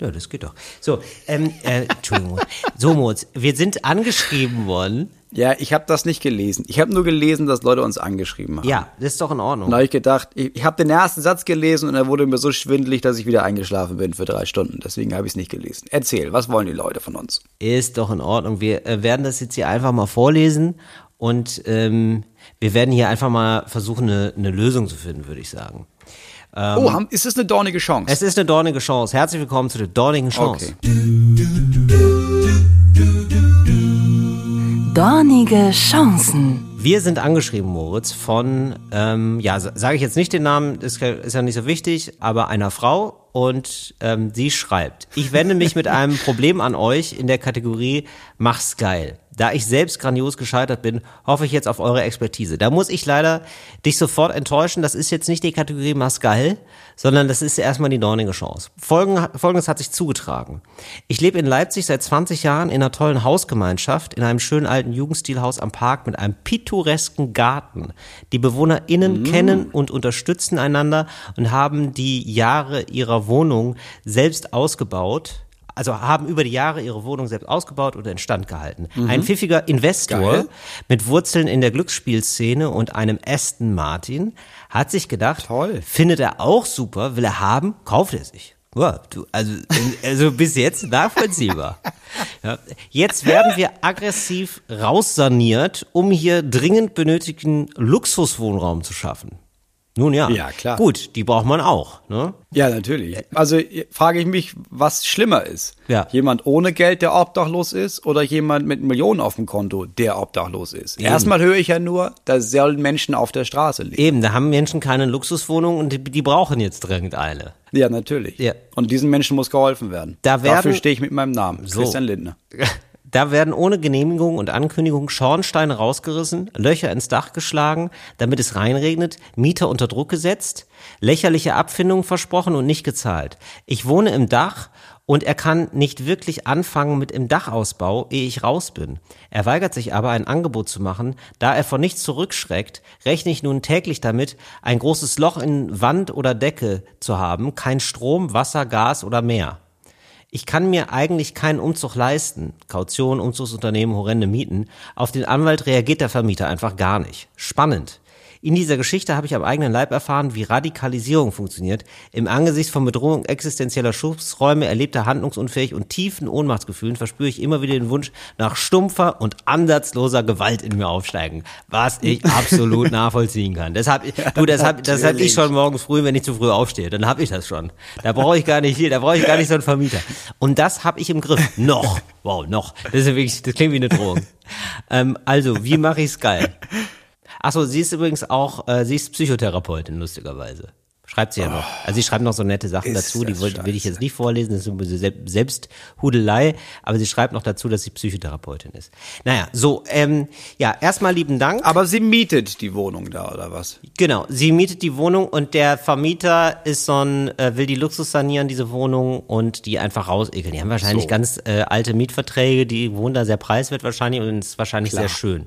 Ja, das geht doch. So, ähm, äh, Entschuldigung. So, Moritz, wir sind angeschrieben worden ja, ich habe das nicht gelesen. Ich habe nur gelesen, dass Leute uns angeschrieben haben. Ja, das ist doch in Ordnung. Da habe ich gedacht, ich, ich habe den ersten Satz gelesen und er wurde mir so schwindelig, dass ich wieder eingeschlafen bin für drei Stunden. Deswegen habe ich es nicht gelesen. Erzähl, was wollen die Leute von uns? Ist doch in Ordnung. Wir äh, werden das jetzt hier einfach mal vorlesen und ähm, wir werden hier einfach mal versuchen, eine, eine Lösung zu finden, würde ich sagen. Ähm, oh, ist es eine dornige Chance? Es ist eine dornige Chance. Herzlich willkommen zu der dornigen Chance. Okay. Dornige Chancen. Wir sind angeschrieben, Moritz, von, ähm, ja, sage ich jetzt nicht den Namen, ist, ist ja nicht so wichtig, aber einer Frau und ähm, sie schreibt, ich wende mich mit einem Problem an euch in der Kategorie Mach's geil. Da ich selbst grandios gescheitert bin, hoffe ich jetzt auf eure Expertise. Da muss ich leider dich sofort enttäuschen. Das ist jetzt nicht die Kategorie Mascal, sondern das ist erstmal die dornige Chance. Folgendes hat sich zugetragen. Ich lebe in Leipzig seit 20 Jahren in einer tollen Hausgemeinschaft, in einem schönen alten Jugendstilhaus am Park mit einem pittoresken Garten. Die BewohnerInnen mm. kennen und unterstützen einander und haben die Jahre ihrer Wohnung selbst ausgebaut also haben über die Jahre ihre Wohnung selbst ausgebaut oder instand gehalten. Mhm. Ein pfiffiger Investor Geil. mit Wurzeln in der Glücksspielszene und einem Aston Martin hat sich gedacht, Toll. findet er auch super, will er haben, kauft er sich. Ja, du, also, also bis jetzt nachvollziehbar. (laughs) Ja, jetzt werden wir aggressiv raussaniert, um hier dringend benötigten Luxuswohnraum zu schaffen. Nun ja. Ja, klar. Gut, die braucht man auch, ne? Ja, natürlich. Also frage ich mich, was schlimmer ist. Ja. Jemand ohne Geld, der obdachlos ist, oder jemand mit Millionen auf dem Konto, der obdachlos ist. Eben. Erstmal höre ich ja nur, da sollen Menschen auf der Straße leben. Eben, da haben Menschen keine Luxuswohnung und die, die brauchen jetzt dringend eine. Ja, natürlich. Ja. Und diesen Menschen muss geholfen werden. Da werden, Dafür stehe ich mit meinem Namen, so. Christian Lindner. (laughs) Da werden ohne Genehmigung und Ankündigung Schornsteine rausgerissen, Löcher ins Dach geschlagen, damit es reinregnet, Mieter unter Druck gesetzt, lächerliche Abfindungen versprochen und nicht gezahlt. Ich wohne im Dach und er kann nicht wirklich anfangen mit im Dachausbau, ehe ich raus bin. Er weigert sich aber, ein Angebot zu machen. Da er vor nichts zurückschreckt, rechne ich nun täglich damit, ein großes Loch in Wand oder Decke zu haben, kein Strom, Wasser, Gas oder mehr. Ich kann mir eigentlich keinen Umzug leisten. Kaution, Umzugsunternehmen, horrende Mieten. Auf den Anwalt reagiert der Vermieter einfach gar nicht. Spannend. In dieser Geschichte habe ich am eigenen Leib erfahren, wie Radikalisierung funktioniert. Im Angesicht von Bedrohung existenzieller Schutzräume, erlebter Handlungsunfähig und tiefen Ohnmachtsgefühlen verspüre ich immer wieder den Wunsch nach stumpfer und ansatzloser Gewalt in mir aufsteigen, was ich (laughs) absolut nachvollziehen kann. Deshalb, du, das habe das hab ich schon morgens früh, wenn ich zu früh aufstehe, dann habe ich das schon. Da brauche ich gar nicht hier, da brauche ich gar nicht so einen Vermieter. Und das habe ich im Griff. Noch. Wow, noch. Das, ist wirklich, das klingt wie eine Drohung. Ähm, also, wie mache ich's geil? Achso, sie ist übrigens auch, äh, sie ist Psychotherapeutin, lustigerweise. Schreibt sie ja noch. Also sie schreibt noch so nette Sachen dazu, die will, will, ich jetzt nicht vorlesen, das ist eine Selbsthudelei, aber sie schreibt noch dazu, dass sie Psychotherapeutin ist. Naja, so, ähm, ja, erstmal lieben Dank. Aber sie mietet die Wohnung da, oder was? Genau, sie mietet die Wohnung und der Vermieter ist so ein, äh, will die Luxus sanieren, diese Wohnung, und die einfach rausekeln. Die haben wahrscheinlich so. ganz äh, alte Mietverträge, die wohnen da sehr preiswert wahrscheinlich und ist wahrscheinlich Klar. sehr schön.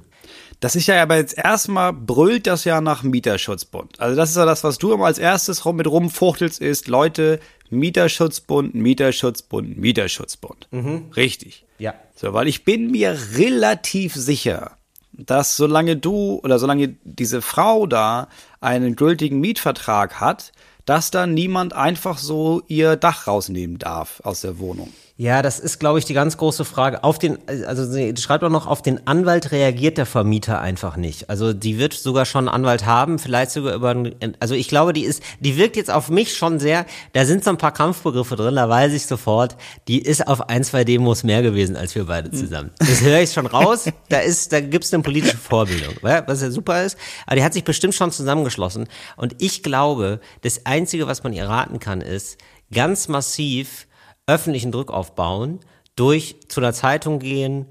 Das ist ja aber jetzt erstmal brüllt das ja nach Mieterschutzbund. Also das ist ja das, was du immer als erstes mit rumfuchtelst, ist, Leute, Mieterschutzbund, Mieterschutzbund, Mieterschutzbund. Mhm. Richtig. Ja. So, weil ich bin mir relativ sicher, dass solange du oder solange diese Frau da einen gültigen Mietvertrag hat, dass da niemand einfach so ihr Dach rausnehmen darf aus der Wohnung. Ja, das ist, glaube ich, die ganz große Frage. Auf den, also sie schreibt auch noch, auf den Anwalt reagiert der Vermieter einfach nicht. Also die wird sogar schon einen Anwalt haben, vielleicht sogar über, also ich glaube, die ist, die wirkt jetzt auf mich schon sehr, da sind so ein paar Kampfbegriffe drin, da weiß ich sofort, die ist auf ein, zwei Demos mehr gewesen als wir beide zusammen. Das höre ich schon (laughs) raus, da ist, da gibt's eine politische Vorbildung, was ja super ist. Aber die hat sich bestimmt schon zusammengeschlossen. Und ich glaube, das Einzige, was man ihr raten kann, ist, ganz massiv öffentlichen Druck aufbauen, durch zu einer Zeitung gehen,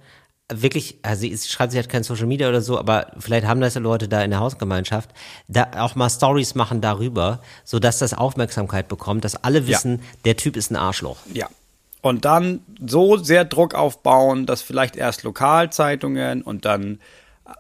wirklich, also sie schreibt, sie hat kein Social Media oder so, aber vielleicht haben das ja Leute da in der Hausgemeinschaft, da auch mal Stories machen darüber, so dass das Aufmerksamkeit bekommt, dass alle wissen, ja. der Typ ist ein Arschloch. Ja. Und dann so sehr Druck aufbauen, dass vielleicht erst Lokalzeitungen und dann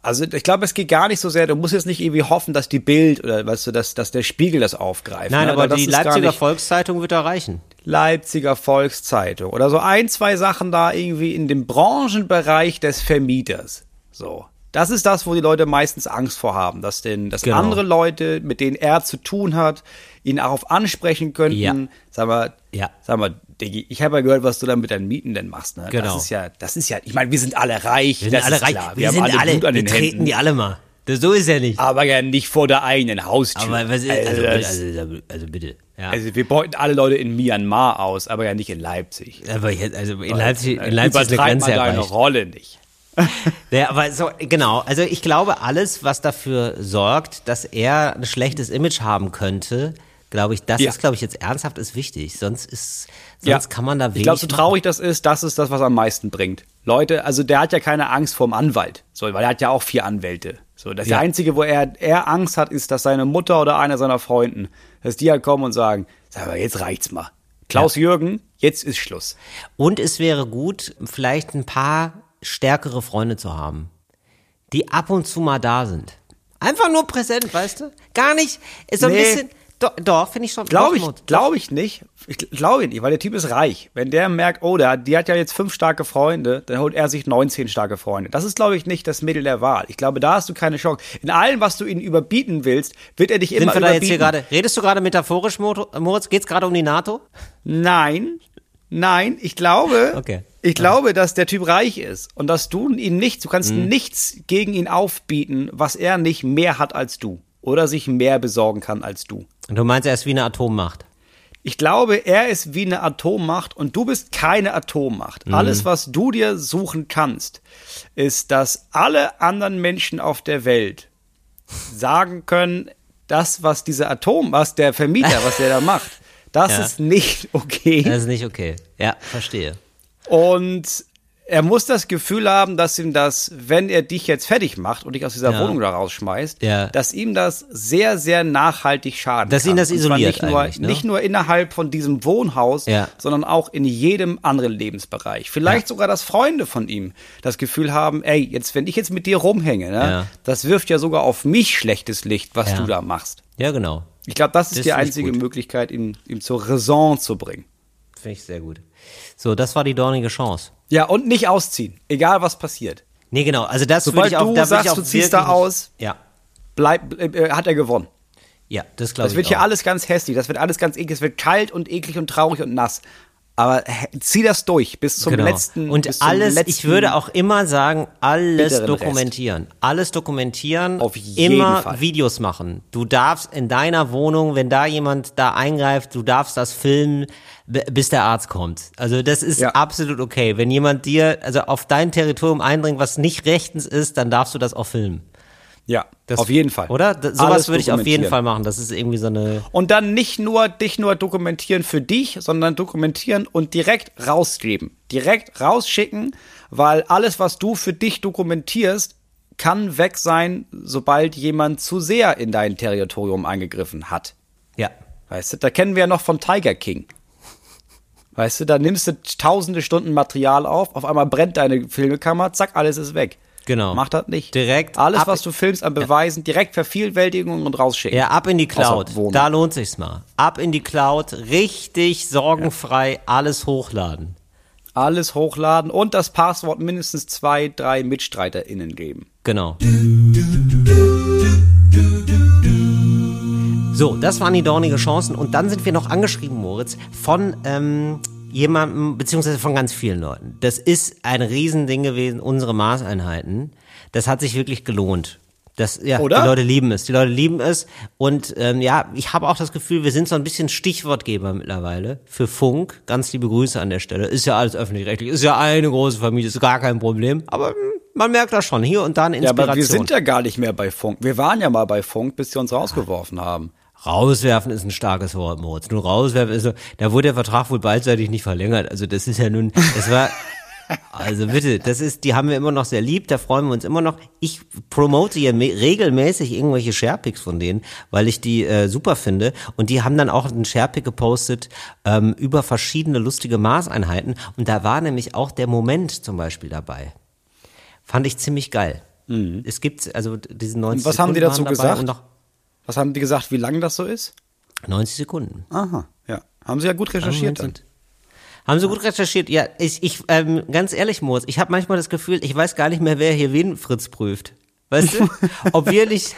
also ich glaube, es geht gar nicht so sehr, du musst jetzt nicht irgendwie hoffen, dass die Bild oder weißt du, dass, dass der Spiegel das aufgreift. Nein, ne? aber die Leipziger Volkszeitung wird erreichen. Leipziger Volkszeitung oder so ein, zwei Sachen da irgendwie in dem Branchenbereich des Vermieters. So. Das ist das, wo die Leute meistens Angst vor haben, dass, denn, dass genau. andere Leute, mit denen er zu tun hat, ihn darauf ansprechen könnten. Ja. Sag mal, ja. sag mal, Diggi, ich habe ja gehört, was du dann mit deinen Mieten denn machst. Ne? Genau. Das ist ja, das ist ja, ich meine, wir sind alle reich. Wir sind alle reich. Wir, wir sind alle, alle Blut an den wir treten Händen. die alle mal. Das, so ist ja nicht. Aber ja nicht vor der eigenen Haustür. Aber was ist, also, also, also, also bitte. Ja. Also wir beuten alle Leute in Myanmar aus, aber ja nicht in Leipzig. Aber jetzt, also in Leipzig, in Leipzig ist eine Grenze deine Rolle nicht. (laughs) ja, aber so, genau. Also ich glaube, alles, was dafür sorgt, dass er ein schlechtes Image haben könnte, glaube ich, das ja. ist, glaube ich, jetzt ernsthaft ist wichtig. Sonst ist, sonst ja. kann man da wenig. Ich glaube, so traurig das ist, das ist das, was am meisten bringt. Leute, also der hat ja keine Angst vorm Anwalt, so, weil er hat ja auch vier Anwälte. So, das ja. einzige, wo er, er Angst hat, ist, dass seine Mutter oder einer seiner Freunden, dass die halt kommen und sagen, sag mal, jetzt reicht's mal. Klaus ja. Jürgen, jetzt ist Schluss. Und es wäre gut, vielleicht ein paar stärkere Freunde zu haben, die ab und zu mal da sind. Einfach nur präsent, weißt du? Gar nicht, ist so ein nee. bisschen, doch, doch finde ich schon. Glaube ich, glaube ich nicht. Ich glaube nicht, weil der Typ ist reich. Wenn der merkt, oh, der, die hat ja jetzt fünf starke Freunde, dann holt er sich 19 starke Freunde. Das ist, glaube ich, nicht das Mittel der Wahl. Ich glaube, da hast du keine Chance. In allem, was du ihn überbieten willst, wird er dich Sind immer wir da überbieten. Jetzt hier grade, redest du gerade metaphorisch, Moritz? Geht's gerade um die NATO? Nein, nein. Ich glaube, okay. ich glaube, dass der Typ reich ist und dass du ihn nicht, du kannst mhm. nichts gegen ihn aufbieten, was er nicht mehr hat als du. Oder sich mehr besorgen kann als du. Und du meinst, er ist wie eine Atommacht? Ich glaube, er ist wie eine Atommacht und du bist keine Atommacht. Mhm. Alles, was du dir suchen kannst, ist, dass alle anderen Menschen auf der Welt sagen können, das, was dieser Atom, was der Vermieter, was der da (laughs) macht, das ja. ist nicht okay. Das ist nicht okay. Ja, verstehe. Und er muss das Gefühl haben, dass ihm das, wenn er dich jetzt fertig macht und dich aus dieser ja. Wohnung da rausschmeißt, ja. dass ihm das sehr, sehr nachhaltig schaden dass kann. Dass ihn das isoliert nicht nur, ne? nicht nur innerhalb von diesem Wohnhaus, ja. sondern auch in jedem anderen Lebensbereich. Vielleicht sogar, dass Freunde von ihm das Gefühl haben, ey, jetzt, wenn ich jetzt mit dir rumhänge, ne, das wirft ja sogar auf mich schlechtes Licht, was du da machst. Ja, genau. Ich glaube, das ist das die einzige Möglichkeit, ihn, ihm zur Raison zu bringen. Finde ich sehr gut. So, das war die dornige Chance. Ja, und nicht ausziehen, egal was passiert. Nee, genau. Also das Sobald ich auch, du da sagst, du ziehst da aus, ja. bleib, äh, hat er gewonnen. Ja, das glaube ich. Das wird hier alles ganz hässlich, das wird alles ganz eklig, es wird kalt und eklig und traurig und nass. Aber zieh das durch bis zum genau. letzten. Und alles, letzten ich würde auch immer sagen, alles dokumentieren. Rest. Alles dokumentieren. Auf jeden immer Fall. Videos machen. Du darfst in deiner Wohnung, wenn da jemand da eingreift, du darfst das filmen, bis der Arzt kommt. Also das ist ja. absolut okay. Wenn jemand dir, also auf dein Territorium eindringt, was nicht rechtens ist, dann darfst du das auch filmen. Ja, das, auf jeden Fall. Oder? Das, sowas würde ich auf jeden Fall machen. Das ist irgendwie so eine. Und dann nicht nur dich nur dokumentieren für dich, sondern dokumentieren und direkt rausgeben. Direkt rausschicken, weil alles, was du für dich dokumentierst, kann weg sein, sobald jemand zu sehr in dein Territorium eingegriffen hat. Ja. Weißt du, da kennen wir ja noch von Tiger King. Weißt du, da nimmst du tausende Stunden Material auf, auf einmal brennt deine Filmekammer, zack, alles ist weg. Genau. Mach das nicht. Direkt. Alles, was du filmst an Beweisen, ja. direkt Vervielfältigung und rausschicken. Ja, ab in die Cloud. Da lohnt sich's mal. Ab in die Cloud, richtig sorgenfrei, ja. alles hochladen. Alles hochladen und das Passwort mindestens zwei, drei MitstreiterInnen geben. Genau. So, das waren die dornigen Chancen. Und dann sind wir noch angeschrieben, Moritz, von ähm, jemandem, beziehungsweise von ganz vielen Leuten. Das ist ein Riesending gewesen, unsere Maßeinheiten. Das hat sich wirklich gelohnt. Das, ja, Oder? die Leute lieben es. Die Leute lieben es. Und ähm, ja, ich habe auch das Gefühl, wir sind so ein bisschen Stichwortgeber mittlerweile für Funk. Ganz liebe Grüße an der Stelle. Ist ja alles öffentlich-rechtlich. Ist ja eine große Familie, ist gar kein Problem. Aber hm, man merkt das schon. Hier und da eine Inspiration. Ja, aber wir sind ja gar nicht mehr bei Funk. Wir waren ja mal bei Funk, bis sie uns rausgeworfen haben. Rauswerfen ist ein starkes Wort, Moritz. Nur rauswerfen ist so, da wurde der Vertrag wohl beidseitig nicht verlängert. Also das ist ja nun, das war, (laughs) also bitte, das ist, die haben wir immer noch sehr lieb, da freuen wir uns immer noch. Ich promote hier regelmäßig irgendwelche Sharepics von denen, weil ich die äh, super finde. Und die haben dann auch einen Sharepick gepostet ähm, über verschiedene lustige Maßeinheiten. Und da war nämlich auch der Moment zum Beispiel dabei. Fand ich ziemlich geil. Mhm. Es gibt also diesen 90 und Was Sekunden haben die dazu gesagt? Was haben die gesagt, wie lang das so ist? 90 Sekunden. Aha, ja. Haben sie ja gut recherchiert dann. Haben sie gut recherchiert? Ja, ich, ich ähm, ganz ehrlich, Moritz, ich habe manchmal das Gefühl, ich weiß gar nicht mehr, wer hier wen Fritz prüft. Weißt du? (laughs) Ob wir nicht.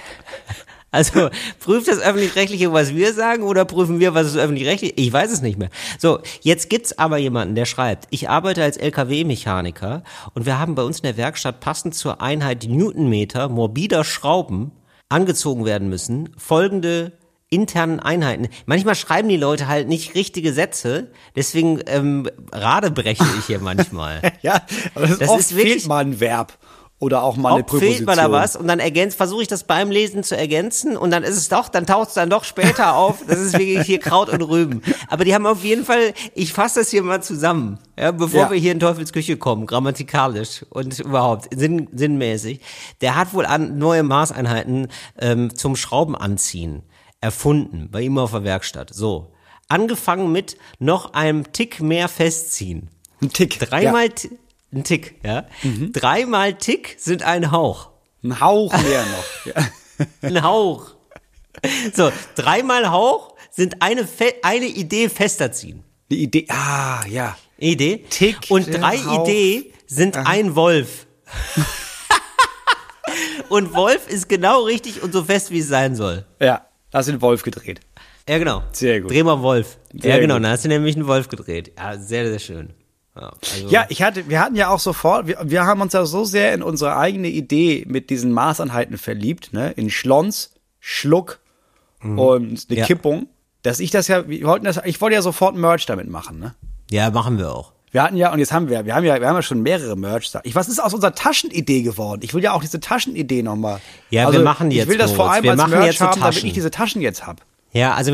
Also prüft das öffentlich-rechtliche, was wir sagen, oder prüfen wir, was ist öffentlich-rechtlich? Ich weiß es nicht mehr. So, jetzt gibt's aber jemanden, der schreibt, ich arbeite als LKW-Mechaniker und wir haben bei uns in der Werkstatt passend zur Einheit Newtonmeter morbider Schrauben angezogen werden müssen, folgende internen Einheiten. Manchmal schreiben die Leute halt nicht richtige Sätze, deswegen ähm, radebreche ich hier (laughs) manchmal. ja, aber das, das oft ist wirklich, fehlt mal ein Verb oder auch mal eine Präposition. fehlt mal da was und dann ergänzt, versuche ich das beim Lesen zu ergänzen und dann ist es doch, dann taucht es dann doch später (laughs) auf. Das ist wirklich hier Kraut und Rüben. Aber die haben auf jeden Fall, ich fasse das hier mal zusammen, ja, bevor ja. wir hier in Teufels Küche kommen, grammatikalisch und überhaupt sinn, sinnmäßig. Der hat wohl an neue Maßeinheiten ähm, zum Schrauben anziehen erfunden bei ihm auf der Werkstatt. So, angefangen mit noch einem Tick mehr festziehen. Ein Tick. Dreimal, ja. Ein Tick, ja. Mhm. Dreimal Tick sind ein Hauch. Ein Hauch mehr noch. (laughs) Ja. Ein Hauch. So, dreimal Hauch sind eine, Fe eine Idee fester ziehen. Die Idee, ah, ja. Idee. Tick. Und drei Hauch. Idee sind Aha. ein Wolf. (laughs) und Wolf ist genau richtig und so fest, wie es sein soll. Ja, da hast du den Wolf gedreht. Ja, genau. Sehr gut. Dreh mal Wolf. Sehr ja, genau, gut. da hast du nämlich einen Wolf gedreht. Ja, sehr, sehr schön. Ja, also ja, ich hatte, wir hatten ja auch sofort, wir, wir haben uns ja so sehr in unsere eigene Idee mit diesen Maßeinheiten verliebt, ne, in Schlons, Schluck mhm. und eine ja. Kippung, dass ich das ja, wir wollten das, ich wollte ja sofort Merch damit machen, ne? Ja, machen wir auch. Wir hatten ja, und jetzt haben wir, wir haben ja, wir haben ja schon mehrere Merch da. Ich, was ist aus unserer Taschenidee geworden? Ich will ja auch diese Taschenidee nochmal. Ja, also, wir machen jetzt. Ich will das vor allem wir als Merch haben, Taschen. damit ich diese Taschen jetzt hab. Ja, also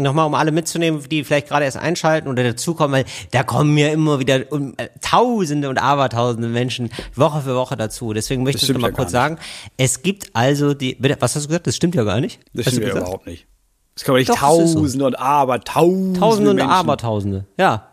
nochmal, um alle mitzunehmen, die vielleicht gerade erst einschalten oder dazukommen, weil da kommen ja immer wieder um, äh, Tausende und Abertausende Menschen Woche für Woche dazu. Deswegen möchte ich nochmal ja kurz sagen, es gibt also die, bitte, was hast du gesagt? Das stimmt ja gar nicht. Das stimmt ja überhaupt nicht. Es kann man nicht Doch, Tausende so. und Abertausende Tausende und Menschen. Abertausende, ja.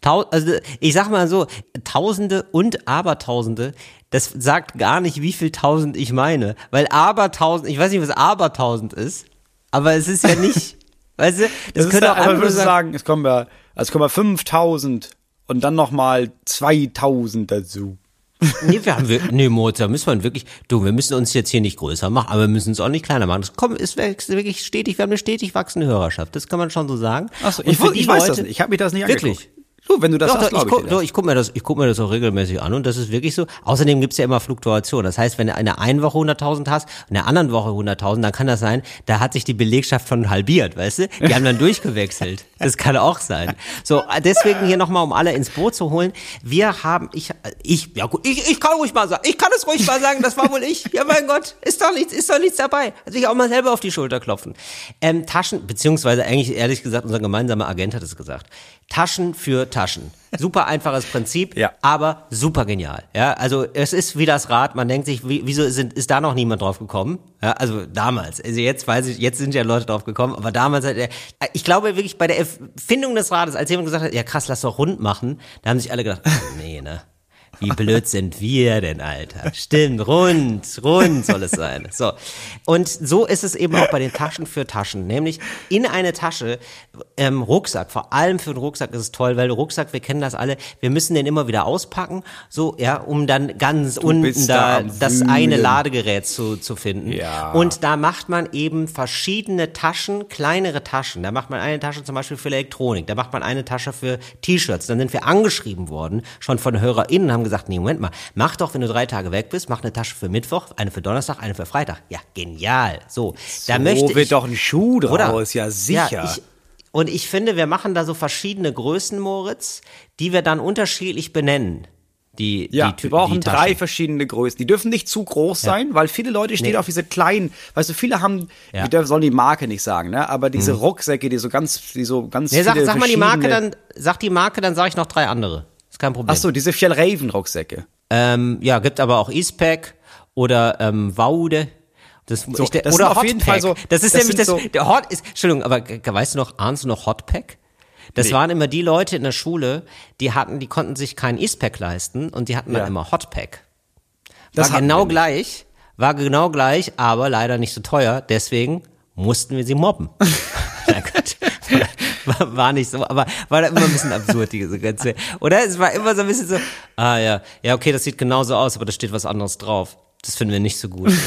Tau also ich sag mal so, Tausende und Abertausende, das sagt gar nicht, wie viel Tausend ich meine. Weil Abertausend, ich weiß nicht, was Abertausend ist, aber es ist ja nicht, (laughs) weißt du, das, das könnte auch einfach sagen, sagen, es kommen ja, also es kommen ja 5000 und dann nochmal 2000 dazu. (laughs) nee, wir haben, wir, nee, Moritz, da müssen wir wirklich, du, wir müssen uns jetzt hier nicht größer machen, aber wir müssen es auch nicht kleiner machen. Das kommt, ist wirklich stetig, wir haben eine stetig wachsende Hörerschaft, das kann man schon so sagen. Achso, ich, ich weiß das nicht, ich habe mich das nicht angeguckt. Wirklich? So, wenn du das doch, hast, doch, ich, guck, doch, ich guck mir das, ich guck mir das auch regelmäßig an und das ist wirklich so. Außerdem gibt's ja immer Fluktuation. Das heißt, wenn du eine einen Woche 100.000 hast, in der anderen Woche 100.000, dann kann das sein, da hat sich die Belegschaft von halbiert, weißt du? Die haben dann (laughs) durchgewechselt. Das kann auch sein. So, deswegen hier nochmal, um alle ins Boot zu holen. Wir haben, ich, ich, ja gut, ich, ich kann ruhig mal sagen, ich kann es ruhig mal sagen, das war wohl ich. Ja, mein Gott, ist doch nichts, ist doch nichts dabei. Also ich auch mal selber auf die Schulter klopfen. Ähm, Taschen, beziehungsweise eigentlich ehrlich gesagt, unser gemeinsamer Agent hat es gesagt. Taschen für Taschen. Super einfaches Prinzip, ja. aber super genial. Ja, also es ist wie das Rad. Man denkt sich, wieso sind, ist da noch niemand drauf gekommen? Ja, also damals. Also jetzt weiß ich, jetzt sind ja Leute drauf gekommen, aber damals hat er, ich glaube wirklich bei der Erfindung des Rades, als jemand gesagt hat, ja krass, lass doch rund machen, da haben sich alle gedacht, nee, ne. Wie blöd sind wir denn, Alter? Stimmt, rund, rund soll es sein. So. Und so ist es eben auch bei den Taschen für Taschen. Nämlich in eine Tasche, ähm, Rucksack, vor allem für den Rucksack ist es toll, weil Rucksack, wir kennen das alle, wir müssen den immer wieder auspacken, so, ja, um dann ganz du unten da, da das eine Ladegerät zu, zu finden. Ja. Und da macht man eben verschiedene Taschen, kleinere Taschen. Da macht man eine Tasche zum Beispiel für Elektronik, da macht man eine Tasche für T-Shirts. Dann sind wir angeschrieben worden, schon von HörerInnen, haben gesagt, nee, Moment mal, mach doch, wenn du drei Tage weg bist, mach eine Tasche für Mittwoch, eine für Donnerstag, eine für Freitag. Ja, genial. So, so da möchte wird ich, doch ein Schuh draus, oder, ja sicher. Ja, ich, und ich finde, wir machen da so verschiedene Größen, Moritz, die wir dann unterschiedlich benennen. Die, ja, die, wir brauchen drei verschiedene Größen. Die dürfen nicht zu groß ja. sein, weil viele Leute stehen nee. auf diese kleinen, weißt du, viele haben, ja. wir sollen die Marke nicht sagen, ne? Aber diese mhm. Rucksäcke, die so ganz, die so ganz nee, sag, sag mal die Marke, dann sag die Marke, dann sage ich noch drei andere. Ist kein Problem. Ach so, diese Fjellraven Rucksäcke. Ähm, ja, gibt aber auch Eastpack oder ähm, Waude. Das, so, ich, das oder auf jeden Fall so. Das ist das nämlich das. So der Hot ist. Entschuldigung, aber weißt du noch, ahnst du noch Hotpack? Das nee. waren immer die Leute in der Schule, die hatten, die konnten sich kein Eastpack leisten und die hatten dann immer Hotpack. War das genau gleich, war genau gleich, aber leider nicht so teuer. Deswegen mussten wir sie mobben. (laughs) war, war nicht so, aber war da immer ein bisschen absurd, diese ganze. Oder? Es war immer so ein bisschen so, ah ja, ja, okay, das sieht genauso aus, aber da steht was anderes drauf. Das finden wir nicht so gut. (laughs)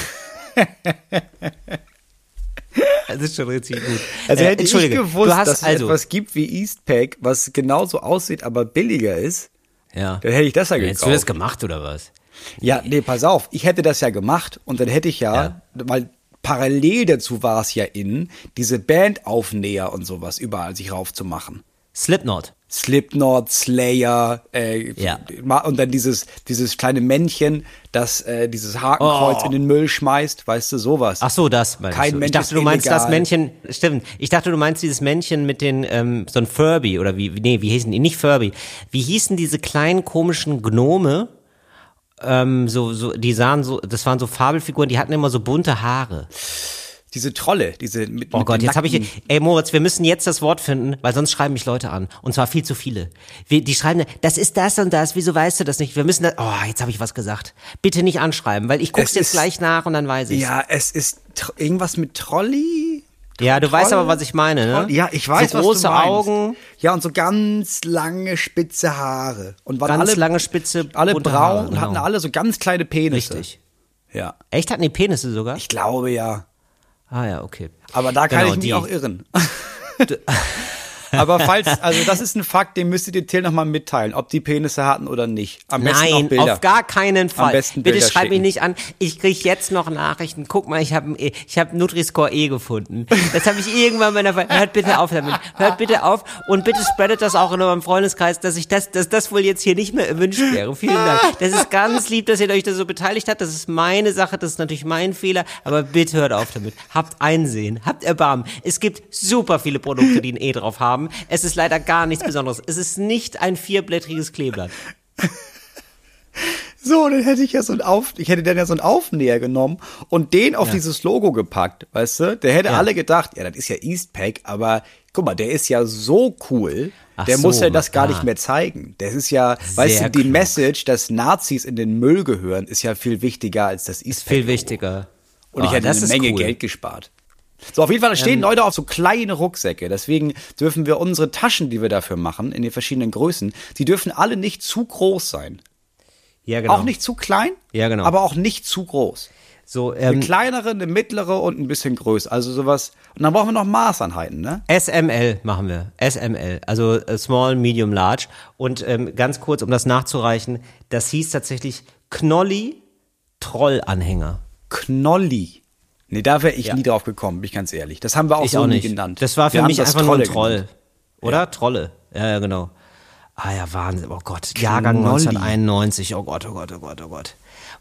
Das ist schon richtig gut. Also äh, hätte ich gewusst, dass es also, etwas gibt wie Eastpack, was genauso aussieht, aber billiger ist, ja. dann hätte ich das ja gekauft. Hättest du das gemacht oder was? Ja, nee, pass auf. Ich hätte das ja gemacht und dann hätte ich ja, ja. weil parallel dazu war es ja in, diese Bandaufnäher und sowas überall sich raufzumachen. Slipknot. Slipknot, Slayer, äh, ja. und dann dieses, dieses kleine Männchen, das äh, dieses Hakenkreuz oh. in den Müll schmeißt, weißt du, sowas. Ach so, das meinst Kein du. Mensch ich dachte, du meinst illegal. das Männchen, stimmt. Ich dachte, du meinst dieses Männchen mit den, ähm, so ein Furby, oder wie, nee, wie hießen die? Nicht Furby. Wie hießen diese kleinen komischen Gnome? Ähm, so, so, die sahen so, das waren so Fabelfiguren, die hatten immer so bunte Haare. Diese Trolle, diese mit, Oh mit Gott, jetzt habe ich ey Moritz, wir müssen jetzt das Wort finden, weil sonst schreiben mich Leute an und zwar viel zu viele. Wir, die schreiben, das ist das und das, wieso weißt du das nicht? Wir müssen das Oh, jetzt habe ich was gesagt. Bitte nicht anschreiben, weil ich guck's es jetzt ist, gleich nach und dann weiß ich. Ja, es ist irgendwas mit Trolli. Ja, du Troll, weißt aber, was ich meine, ne? Ja, ich weiß, so was große du meinst. Augen. Ja, und so ganz lange spitze Haare. Und waren ganz alle, lange spitze alle braun Haare, und hatten genau. alle so ganz kleine Penisse. Richtig. Ja. Echt hatten die Penisse sogar? Ich glaube ja. Ah ja, okay. Aber da kann genau, ich mich die. auch irren. (laughs) (laughs) Aber falls, also das ist ein Fakt, den müsstet ihr Till nochmal mitteilen, ob die Penisse hatten oder nicht. Am besten Nein, Bilder. auf gar keinen Fall. Am besten Bitte schreib schicken. mich nicht an. Ich krieg jetzt noch Nachrichten. Guck mal, ich habe ich hab Nutri-Score E gefunden. Das habe ich irgendwann meiner Hört bitte auf damit. Hört bitte auf und bitte spreadet das auch in eurem Freundeskreis, dass ich das, dass das wohl jetzt hier nicht mehr erwünscht wäre. Vielen Dank. Das ist ganz lieb, dass ihr euch da so beteiligt habt. Das ist meine Sache, das ist natürlich mein Fehler, aber bitte hört auf damit. Habt Einsehen, habt Erbarmen. Es gibt super viele Produkte, die ein E drauf haben. Es ist leider gar nichts Besonderes. Es ist nicht ein vierblättriges Kleeblatt. So, dann hätte ich ja so ein Auf, ich hätte dann ja so einen Aufnäher genommen und den auf ja. dieses Logo gepackt, weißt du? Der hätte ja. alle gedacht, ja, das ist ja Eastpack, aber guck mal, der ist ja so cool, Ach der so, muss ja das gar ah. nicht mehr zeigen. Das ist ja, Sehr weißt du, die klug. Message, dass Nazis in den Müll gehören, ist ja viel wichtiger als das Eastpack. Viel wichtiger. Und oh, ich hätte eine Menge cool. Geld gespart. So, auf jeden Fall stehen ähm, Leute auf so kleine Rucksäcke. Deswegen dürfen wir unsere Taschen, die wir dafür machen, in den verschiedenen Größen, die dürfen alle nicht zu groß sein. Ja, genau. Auch nicht zu klein, ja, genau. aber auch nicht zu groß. So, ähm, eine kleinere, eine mittlere und ein bisschen größer. Also sowas. Und dann brauchen wir noch Maßeinheiten, ne? SML machen wir. SML. Also äh, Small, Medium, Large. Und ähm, ganz kurz, um das nachzureichen, das hieß tatsächlich Knolli Trollanhänger. Knolli. Nee, da wäre ich ja. nie drauf gekommen, bin ich ganz ehrlich. Das haben wir auch ich so auch nie genannt. Das war für wir mich einfach nur ein Troll. Genannt. Oder? Ja. Trolle. Ja, ja, genau. Ah ja, Wahnsinn. Oh Gott. Knolli. Jahrgang 1991. Oh Gott, oh Gott, oh Gott, oh Gott.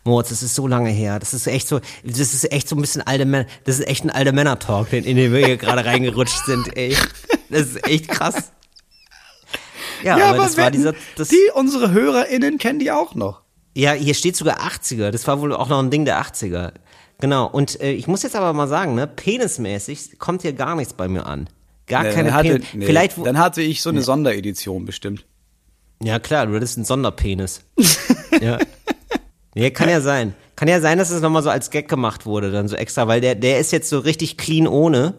Moritz, das ist so lange her. Das ist echt so, das ist echt so ein bisschen alte Männer, das ist echt ein alter Männer-Talk, in den wir hier gerade reingerutscht sind, ey. Das ist echt krass. Ja, ja aber, aber das war dieser, das, die, unsere HörerInnen kennen die auch noch. Ja, hier steht sogar 80er. Das war wohl auch noch ein Ding der 80er. Genau, und äh, ich muss jetzt aber mal sagen, ne, penismäßig kommt hier gar nichts bei mir an. Gar nee, keine hatte. Nee, Vielleicht, dann hatte ich so eine nee. Sonderedition bestimmt. Ja, klar, du hattest einen Sonderpenis. (laughs) ja. Nee, kann ja sein. Kann ja sein, dass es nochmal so als Gag gemacht wurde, dann so extra, weil der, der ist jetzt so richtig clean ohne,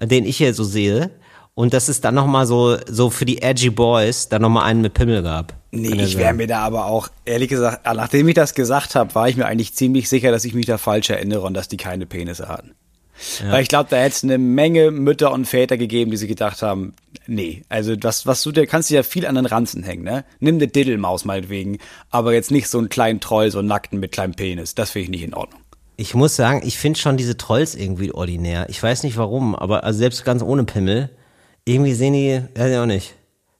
den ich hier so sehe. Und dass es dann nochmal so, so für die edgy Boys dann nochmal einen mit Pimmel gab. Nee, ich wäre mir da aber auch, ehrlich gesagt, nachdem ich das gesagt habe, war ich mir eigentlich ziemlich sicher, dass ich mich da falsch erinnere und dass die keine Penisse hatten. Ja. Weil ich glaube, da hätte es eine Menge Mütter und Väter gegeben, die sich gedacht haben, nee, also was, was du, da kannst du ja viel an den Ranzen hängen, ne? Nimm eine Diddelmaus meinetwegen, aber jetzt nicht so einen kleinen Troll, so einen nackten mit kleinem Penis. Das finde ich nicht in Ordnung. Ich muss sagen, ich finde schon diese Trolls irgendwie ordinär. Ich weiß nicht warum, aber also selbst ganz ohne Pimmel, irgendwie sehen die, weiß ich auch nicht.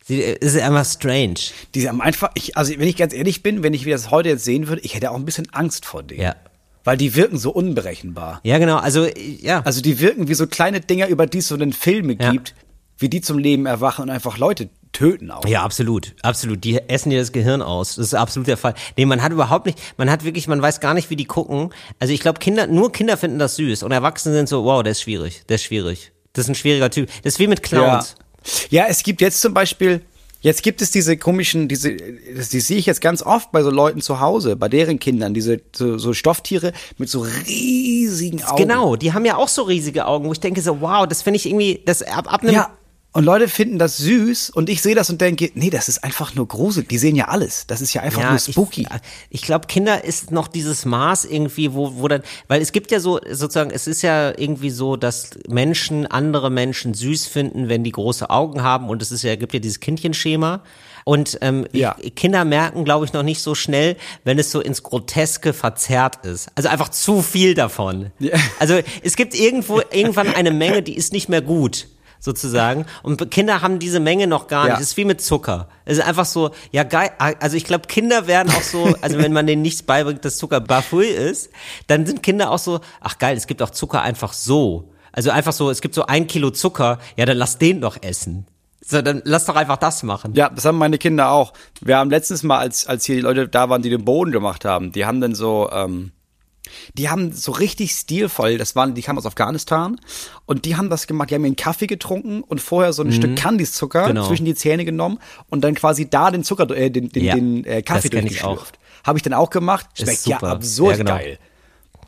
Sie ist einfach strange. Die haben einfach, ich, also wenn ich ganz ehrlich bin, wenn ich wie das heute jetzt sehen würde, ich hätte auch ein bisschen Angst vor denen. Ja. Weil die wirken so unberechenbar. Ja, genau, also, ja. Also die wirken wie so kleine Dinger, über die es so einen Filme ja. gibt, wie die zum Leben erwachen und einfach Leute töten auch. Ja, absolut, absolut. Die essen dir das Gehirn aus. Das ist absolut der Fall. Nee, man hat überhaupt nicht, man hat wirklich, man weiß gar nicht, wie die gucken. Also ich glaube, Kinder, nur Kinder finden das süß und Erwachsene sind so, wow, der ist schwierig, der ist schwierig. Das ist ein schwieriger Typ. Das ist wie mit Clowns. Ja. Ja, es gibt jetzt zum Beispiel, jetzt gibt es diese komischen, diese, die sehe ich jetzt ganz oft bei so Leuten zu Hause, bei deren Kindern, diese so, so Stofftiere mit so riesigen Augen. Genau, die haben ja auch so riesige Augen, wo ich denke so, wow, das finde ich irgendwie, das ab, ab einem ja. Und Leute finden das süß und ich sehe das und denke, nee, das ist einfach nur gruselig. Die sehen ja alles. Das ist ja einfach ja, nur spooky. Ich, ich glaube, Kinder ist noch dieses Maß irgendwie, wo, wo dann, weil es gibt ja so, sozusagen, es ist ja irgendwie so, dass Menschen andere Menschen süß finden, wenn die große Augen haben und es ist ja, gibt ja dieses Kindchenschema. Und ähm, ja. Kinder merken, glaube ich, noch nicht so schnell, wenn es so ins Groteske verzerrt ist. Also einfach zu viel davon. Ja. Also es gibt irgendwo irgendwann eine Menge, die ist nicht mehr gut sozusagen. Und Kinder haben diese Menge noch gar nicht. Ja. Es ist wie mit Zucker. Es ist einfach so, ja geil. Also ich glaube, Kinder werden auch so, also wenn man denen nichts beibringt, dass Zucker bafui ist, dann sind Kinder auch so, ach geil, es gibt auch Zucker einfach so. Also einfach so, es gibt so ein Kilo Zucker, ja, dann lass den doch essen. So, dann lass doch einfach das machen. Ja, das haben meine Kinder auch. Wir haben letztens mal, als, als hier die Leute da waren, die den Boden gemacht haben, die haben dann so, ähm, die haben so richtig stilvoll, das waren, die kamen aus Afghanistan und die haben das gemacht, die haben ihren Kaffee getrunken und vorher so ein mhm. Stück Kandiszucker genau. zwischen die Zähne genommen und dann quasi da den Zucker, äh, den, den, ja, den äh, Kaffee durchgeschlürft. Habe ich dann auch gemacht, schmeckt ja absurd ja, genau. geil.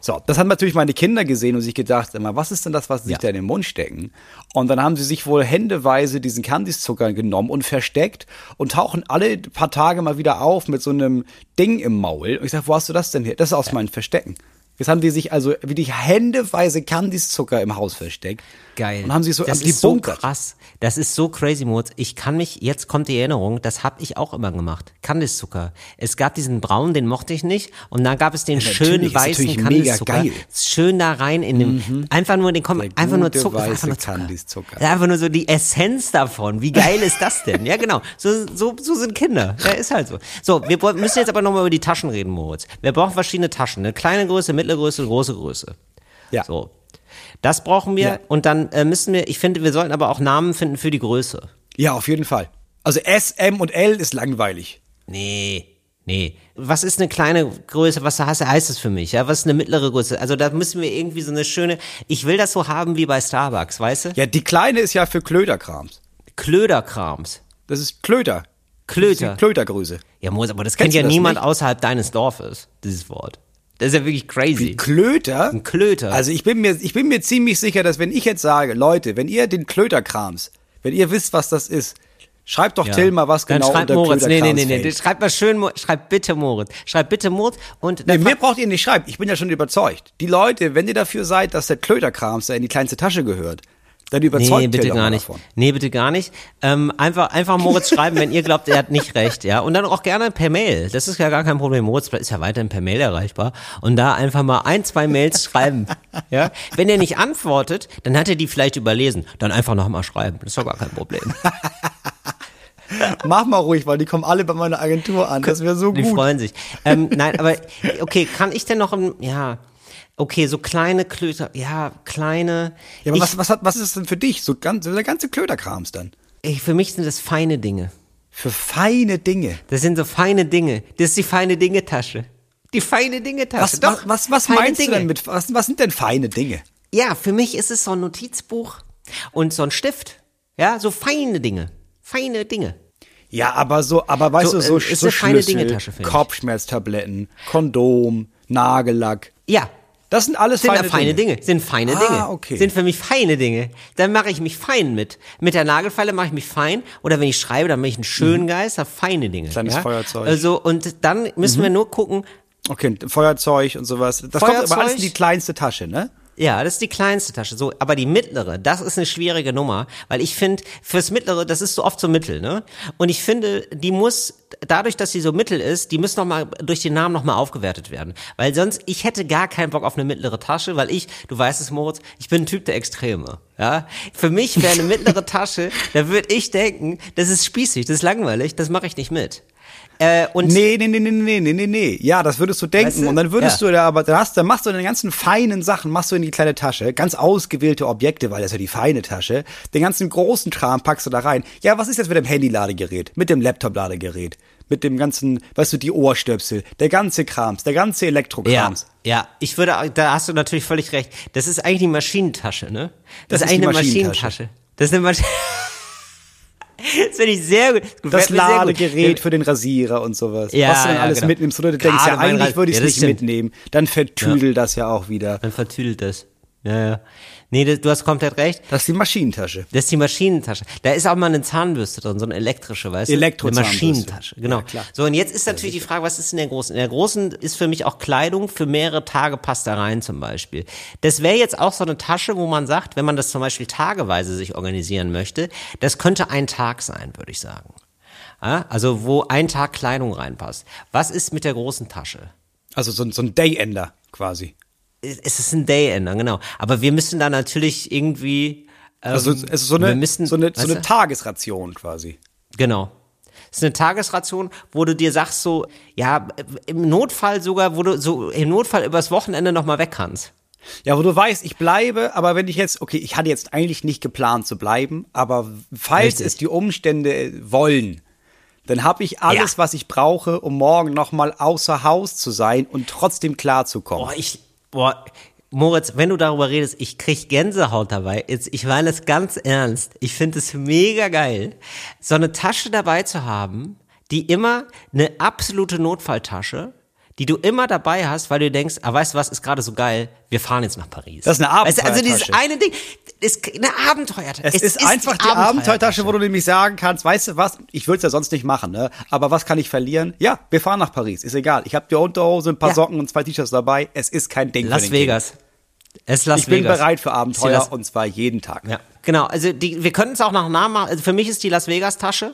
So, das haben natürlich meine Kinder gesehen und sich gedacht, immer, was ist denn das, was sie ja. sich da in den Mund stecken? Und dann haben sie sich wohl händeweise diesen Kandiszucker genommen und versteckt und tauchen alle paar Tage mal wieder auf mit so einem Ding im Maul. Und ich sag, wo hast du das denn her? Das ist aus meinen Verstecken. Jetzt haben die sich also wie die händeweise Candice-Zucker im Haus versteckt. Geil. Und haben sie so, das ist so krass. Das ist so crazy Mode. Ich kann mich, jetzt kommt die Erinnerung, das habe ich auch immer gemacht. Kandiszucker. Es gab diesen braunen, den mochte ich nicht. Und dann gab es den Ja, schönen weißen Kandiszucker. Schön da rein in dem, einfach nur den, komm, Der einfach nur Zucker. Einfach nur Zucker. Kandiszucker. Einfach nur so die Essenz davon. Wie geil ist das denn? Ja, genau. So, so, so sind Kinder. Ja, ist halt so. So, wir müssen jetzt aber nochmal über die Taschen reden, Moritz. Wir brauchen verschiedene Taschen. Eine kleine Größe, mittlere Größe, große Größe. Ja. So. Das brauchen wir. Ja. Und dann äh, müssen wir, ich finde, wir sollten aber auch Namen finden für die Größe. Ja, auf jeden Fall. Also S, M und L ist langweilig. Nee. Nee. Was ist eine kleine Größe? Was heißt, das für mich? Ja, was ist eine mittlere Größe? Also da müssen wir irgendwie so eine schöne, ich will das so haben wie bei Starbucks, weißt du? Ja, die kleine ist ja für Klöderkrams. Klöderkrams. Das ist Klöter. Klöter. Das ist Klötergröße. Ja, Mose, aber das kennt Kennst ja niemand nicht? außerhalb deines Dorfes, dieses Wort. Das ist ja wirklich crazy. Klöter? Ein Klöter. Also ich bin mir, ich bin mir ziemlich sicher, dass wenn ich jetzt sage, Leute, wenn ihr den Klöterkrams, wenn ihr wisst, was das ist, schreibt doch Ja. Till mal, was Dann genau schreibt unter Moritz. Nee, nee, nee, nee. Schreibt mal schön, schreibt bitte Moritz. Schreibt bitte Moritz und Nee, mir braucht ihr nicht schreiben. Ich bin ja schon überzeugt. Die Leute, wenn ihr dafür seid, dass der Klöterkrams da in die kleinste Tasche gehört, dann überzeugt Nee, bitte gar nicht. davon. Nee, bitte gar nicht. Ähm, einfach, einfach Moritz schreiben, wenn ihr glaubt, er hat nicht recht, ja. Und dann auch gerne per Mail. Das ist ja gar kein Problem. Moritz ist ja weiterhin per Mail erreichbar. Und da einfach mal ein, zwei Mails schreiben, (laughs) ja. Wenn er nicht antwortet, dann hat er die vielleicht überlesen. Dann einfach nochmal schreiben. Das ist doch gar kein Problem. Mach mal ruhig, weil die kommen alle bei meiner Agentur an. Das wäre so Die gut. freuen sich. Ähm, nein, aber okay, kann ich denn noch, ein, ja, okay, so kleine Klöter, ja, kleine. Ja, aber ich, was, was, hat, was ist das denn für dich? So ganz, so der ganze Klöterkrams dann. ich, für mich sind das feine Dinge. Für feine Dinge. Das sind so feine Dinge. Das ist die feine Dinge-Tasche. Die feine Dinge-Tasche. Was, Doch, was, was, was meinst Dinge. du denn mit, was, was sind denn feine Dinge? Ja, für mich ist es so ein Notizbuch und so ein Stift. Ja, so feine Dinge. Feine Dinge. Ja, aber so, aber weißt So, du, so, äh, ist so Schlüssel. Kopfschmerztabletten, Kondom, Nagellack. Ja. Das sind alles Sind feine, feine, feine Dinge. Sind feine Ah, Dinge. okay. Sind für mich feine Dinge. Dann mache ich mich fein mit. Mit der Nagelfeile mache ich mich fein. Oder wenn ich schreibe, dann bin ich ein schönen Geist, hab feine Dinge. Mhm. Kleines ja? Feuerzeug. Mhm. Also, und dann müssen wir nur gucken, Okay, Feuerzeug und sowas. Das kommt aber Feuerzeug? alles in die kleinste Tasche, ne? Ja, das ist die kleinste Tasche. So, aber die mittlere, das ist eine schwierige Nummer, weil ich finde, fürs mittlere, das ist so oft so mittel, ne? Und ich finde, die muss dadurch, dass sie so mittel ist, die muss noch mal durch den Namen noch mal aufgewertet werden, weil sonst ich hätte gar keinen Bock auf eine mittlere Tasche, weil ich, du weißt es, Moritz, ich bin ein Typ der Extreme, ja? Für mich wäre eine mittlere Tasche, (laughs) da würde ich denken, das ist spießig, das ist langweilig, das mache ich nicht mit. Äh, und Nee, nee, nee, nee, nee, nee, nee, nee. Ja, das würdest du denken. Weißt du? Und dann würdest Ja. du da aber, dann hast, dann machst du deine ganzen feinen Sachen, machst du in die kleine Tasche, ganz ausgewählte Objekte, weil das ist ja die feine Tasche. Den ganzen großen Kram packst du da rein. Ja, was ist jetzt mit dem Handy-Ladegerät? Mit dem Laptop-Ladegerät? Mit dem ganzen, weißt du, die Ohrstöpsel, der ganze Krams, der ganze Ja, Elektrokrams. ja, ich würde, da hast du natürlich völlig recht. Das ist eigentlich die Maschinentasche, ne? Das, Das ist eigentlich eine Maschinentasche. Maschinentasche. Das ist eine Maschine. (laughs) Das finde ich sehr gut. Das mir sehr gut. Ladegerät für den Rasierer und sowas. Ja, was du dann ja, alles genau. mitnimmst, oder du denkst, Gerade ja, mein eigentlich würde ich es Ja, das nicht stimmt. mitnehmen. Dann vertüdelt das ja auch wieder. Dann vertüdelt das. Ja, ja. Nee, das, du hast komplett recht. Das ist die Maschinentasche. Das ist die Maschinentasche. Da ist auch mal eine Zahnbürste drin, so eine elektrische, weißt du? Eine Elektrozahnbürste. Maschinentasche, genau. Ja, klar. So, und jetzt ist natürlich die Frage, was ist in der großen? In der großen ist für mich auch Kleidung für mehrere Tage passt da rein zum Beispiel. Das wäre jetzt auch so eine Tasche, wo man sagt, wenn man das zum Beispiel tageweise sich organisieren möchte, das könnte ein Tag sein, würde ich sagen. Also wo ein Tag Kleidung reinpasst. Was ist mit der großen Tasche? Also so, so ein Day-Ender quasi. Es ist ein Day-Ender, genau. Aber wir müssen da natürlich irgendwie. Ähm, Also es ist so eine, müssen, so eine, so eine? Tagesration quasi. Genau. Das ist eine Tagesration, wo du dir sagst so, ja, im Notfall sogar, wo du so im Notfall übers Wochenende noch mal weg kannst. Ja, wo du weißt, ich bleibe, aber wenn ich jetzt, okay, ich hatte jetzt eigentlich nicht geplant zu bleiben, aber falls Richtig. es die Umstände wollen, dann habe ich alles, Ja. was ich brauche, um morgen nochmal außer Haus zu sein und trotzdem klarzukommen. Boah, ich, boah, Moritz, wenn du darüber redest, ich krieg Gänsehaut dabei. Jetzt, ich meine es ganz ernst. Ich finde es mega geil, so eine Tasche dabei zu haben, die immer eine absolute Notfalltasche, die du immer dabei hast, weil du denkst, ah, weißt du was, ist gerade so geil, wir fahren jetzt nach Paris. Das ist eine Abenteuertasche. Also dieses eine Ding, ist eine Abenteuertasche. Es, es ist, ist, einfach die, Abenteuertasche, wo du nämlich sagen kannst, weißt du was, ich würde es ja sonst nicht machen, ne? aber was kann ich verlieren? Ja, wir fahren nach Paris, ist egal. Ich habe die Unterhose, ein paar ja. Socken und zwei T-Shirts dabei, es ist kein Ding Las Vegas. Kind. Es ist Las ich bin bereit für Abenteuer und zwar jeden Tag. Ja, genau. Also die, wir können es auch nach Namen machen. Also für mich ist die Las Vegas Tasche.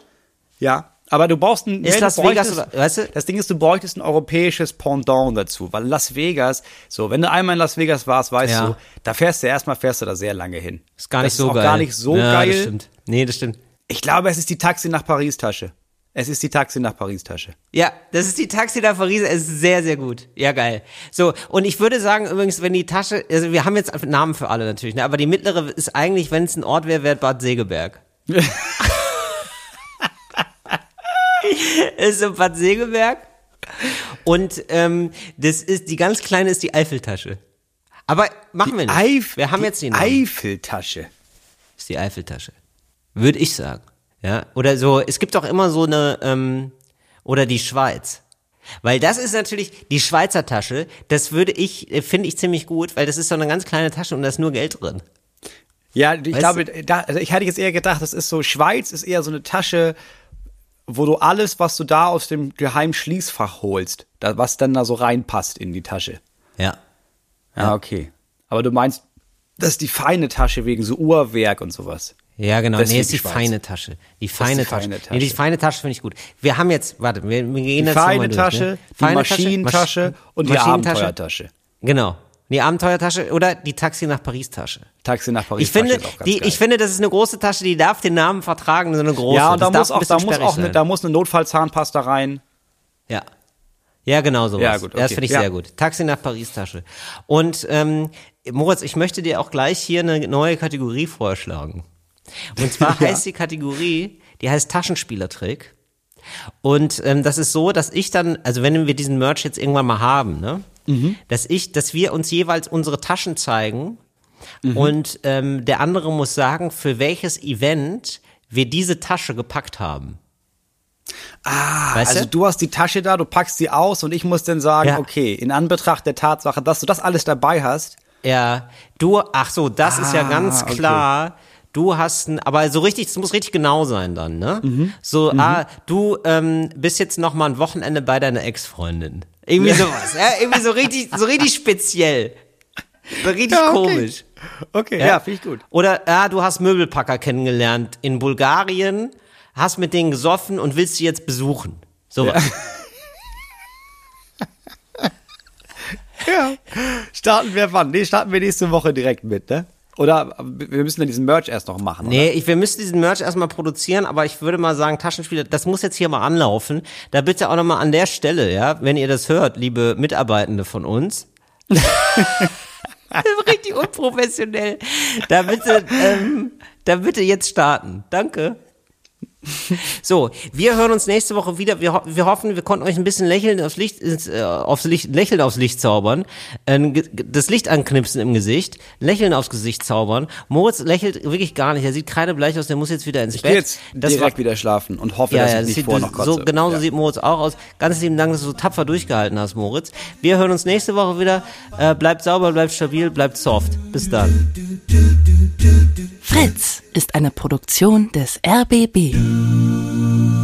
Ja, aber du brauchst ein, ist Las Vegas oder, weißt du? Das Ding ist, du bräuchtest ein europäisches Pendant dazu, weil Las Vegas, so, wenn du einmal in Las Vegas warst, weißt ja. du, da fährst du erstmal, fährst du da sehr lange hin. Ist gar nicht das so ist geil. gar nicht so ja, geil. Das stimmt. Nee, das stimmt. Ich glaube, es ist die Taxi nach Paris Tasche. Es ist die Taxi nach Paris Tasche. Ja, das ist die Taxi nach Paris. Es ist sehr, sehr gut. Ja, geil. So, und ich würde sagen, übrigens, wenn die Tasche, also wir haben jetzt Namen für alle natürlich, ne, aber die mittlere ist eigentlich, wenn es ein Ort wäre, wäre Bad Segeberg. (laughs) (laughs) ist so Bad Segeberg. Und ähm, das ist, die ganz kleine ist die Eifeltasche. Aber machen die wir nicht. Eif wir haben jetzt die. Eifeltasche. Ist die Eifeltasche. Würde ich sagen. Ja, oder so, es gibt auch immer so eine, ähm, oder die Schweiz. Weil das ist natürlich die Schweizer Tasche, das würde ich, äh, finde ich ziemlich gut, weil das ist so eine ganz kleine Tasche und da ist nur Geld drin. Ja, ich weißt glaube, da, also ich hätte jetzt eher gedacht, das ist so, Schweiz ist eher so eine Tasche, wo du alles, was du da aus dem geheimen Schließfach holst, da, was dann da so reinpasst in die Tasche. Ja. Ja, okay. Aber du meinst, das ist die feine Tasche wegen so Uhrwerk und sowas. Ja, genau. Das nee, ist die Schweiz. feine Tasche. Die feine, die Tasche. feine Tasche. Nee, die feine Tasche finde ich gut. Wir haben jetzt, warte, wir, wir gehen die jetzt feine durch, Tasche, ne? die feine Maschinentasche Masch und die Abenteuertasche. Genau. Die Abenteuertasche oder die Taxi nach Paris Tasche. Taxi nach Paris ich finde, die, ich finde, das ist eine große Tasche, die darf den Namen vertragen, so eine große. Ja, und da muss auch, da muss auch eine, da muss eine Notfallzahnpasta rein. Ja. Ja, genau sowas. Ja, gut, okay. Das finde ich ja. sehr gut. Taxi nach Paris Tasche. Und ähm, Moritz, ich möchte dir auch gleich hier eine neue Kategorie vorschlagen. Und zwar (laughs) ja. heißt die Kategorie, die heißt Taschenspielertrick. Und ähm, das ist so, dass ich dann, also wenn wir diesen Merch jetzt irgendwann mal haben, ne, mhm. dass ich, dass wir uns jeweils unsere Taschen zeigen mhm. und ähm, der andere muss sagen, für welches Event wir diese Tasche gepackt haben. Ah, weißt also du? du hast die Tasche da, du packst sie aus und ich muss dann sagen, ja. okay, in Anbetracht der Tatsache, dass du das alles dabei hast. Ja, du, ach so, das ah, ist ja ah, ganz klar. Okay du hast ein, aber so richtig, es muss richtig genau sein dann, ne? Mhm. So, mhm. ah, du ähm, bist jetzt noch mal ein Wochenende bei deiner Ex-Freundin. Irgendwie sowas, ja, irgendwie so richtig, so richtig speziell. So richtig ja, okay. komisch. Okay, ja, ja finde ich gut. Oder, ja, du hast Möbelpacker kennengelernt in Bulgarien, hast mit denen gesoffen und willst sie jetzt besuchen. Sowas. Ja. (laughs) ja. Starten wir wann? Nee, starten wir nächste Woche direkt mit, ne? Oder wir müssen dann diesen Merch erst noch machen. Nee, ich, wir müssen diesen Merch erstmal produzieren, aber ich würde mal sagen, Taschenspieler, das muss jetzt hier mal anlaufen. Da bitte auch nochmal an der Stelle, ja, wenn ihr das hört, liebe Mitarbeitende von uns. (laughs) richtig unprofessionell. Da bitte, ähm, da bitte jetzt starten. Danke. So, wir hören uns nächste Woche wieder. Wir, wir hoffen, wir konnten euch ein bisschen lächeln aufs Licht, äh, aufs Licht, lächeln aufs Licht zaubern, äh, das Licht anknipsen im Gesicht, lächeln aufs Gesicht zaubern. Moritz lächelt wirklich gar nicht. Er sieht kreidebleich aus. Der muss jetzt wieder ins ich Bett. jetzt das direkt war, wieder schlafen und hoffe, ja, dass ja, ich das nicht vorher noch kotze. So genauso ja. sieht Moritz auch aus. Ganz lieben Dank, dass du so tapfer durchgehalten hast, Moritz. Wir hören uns nächste Woche wieder. Äh, bleibt sauber, bleibt stabil, bleibt soft. Bis dann. Fritz ist eine Produktion des RBB. you.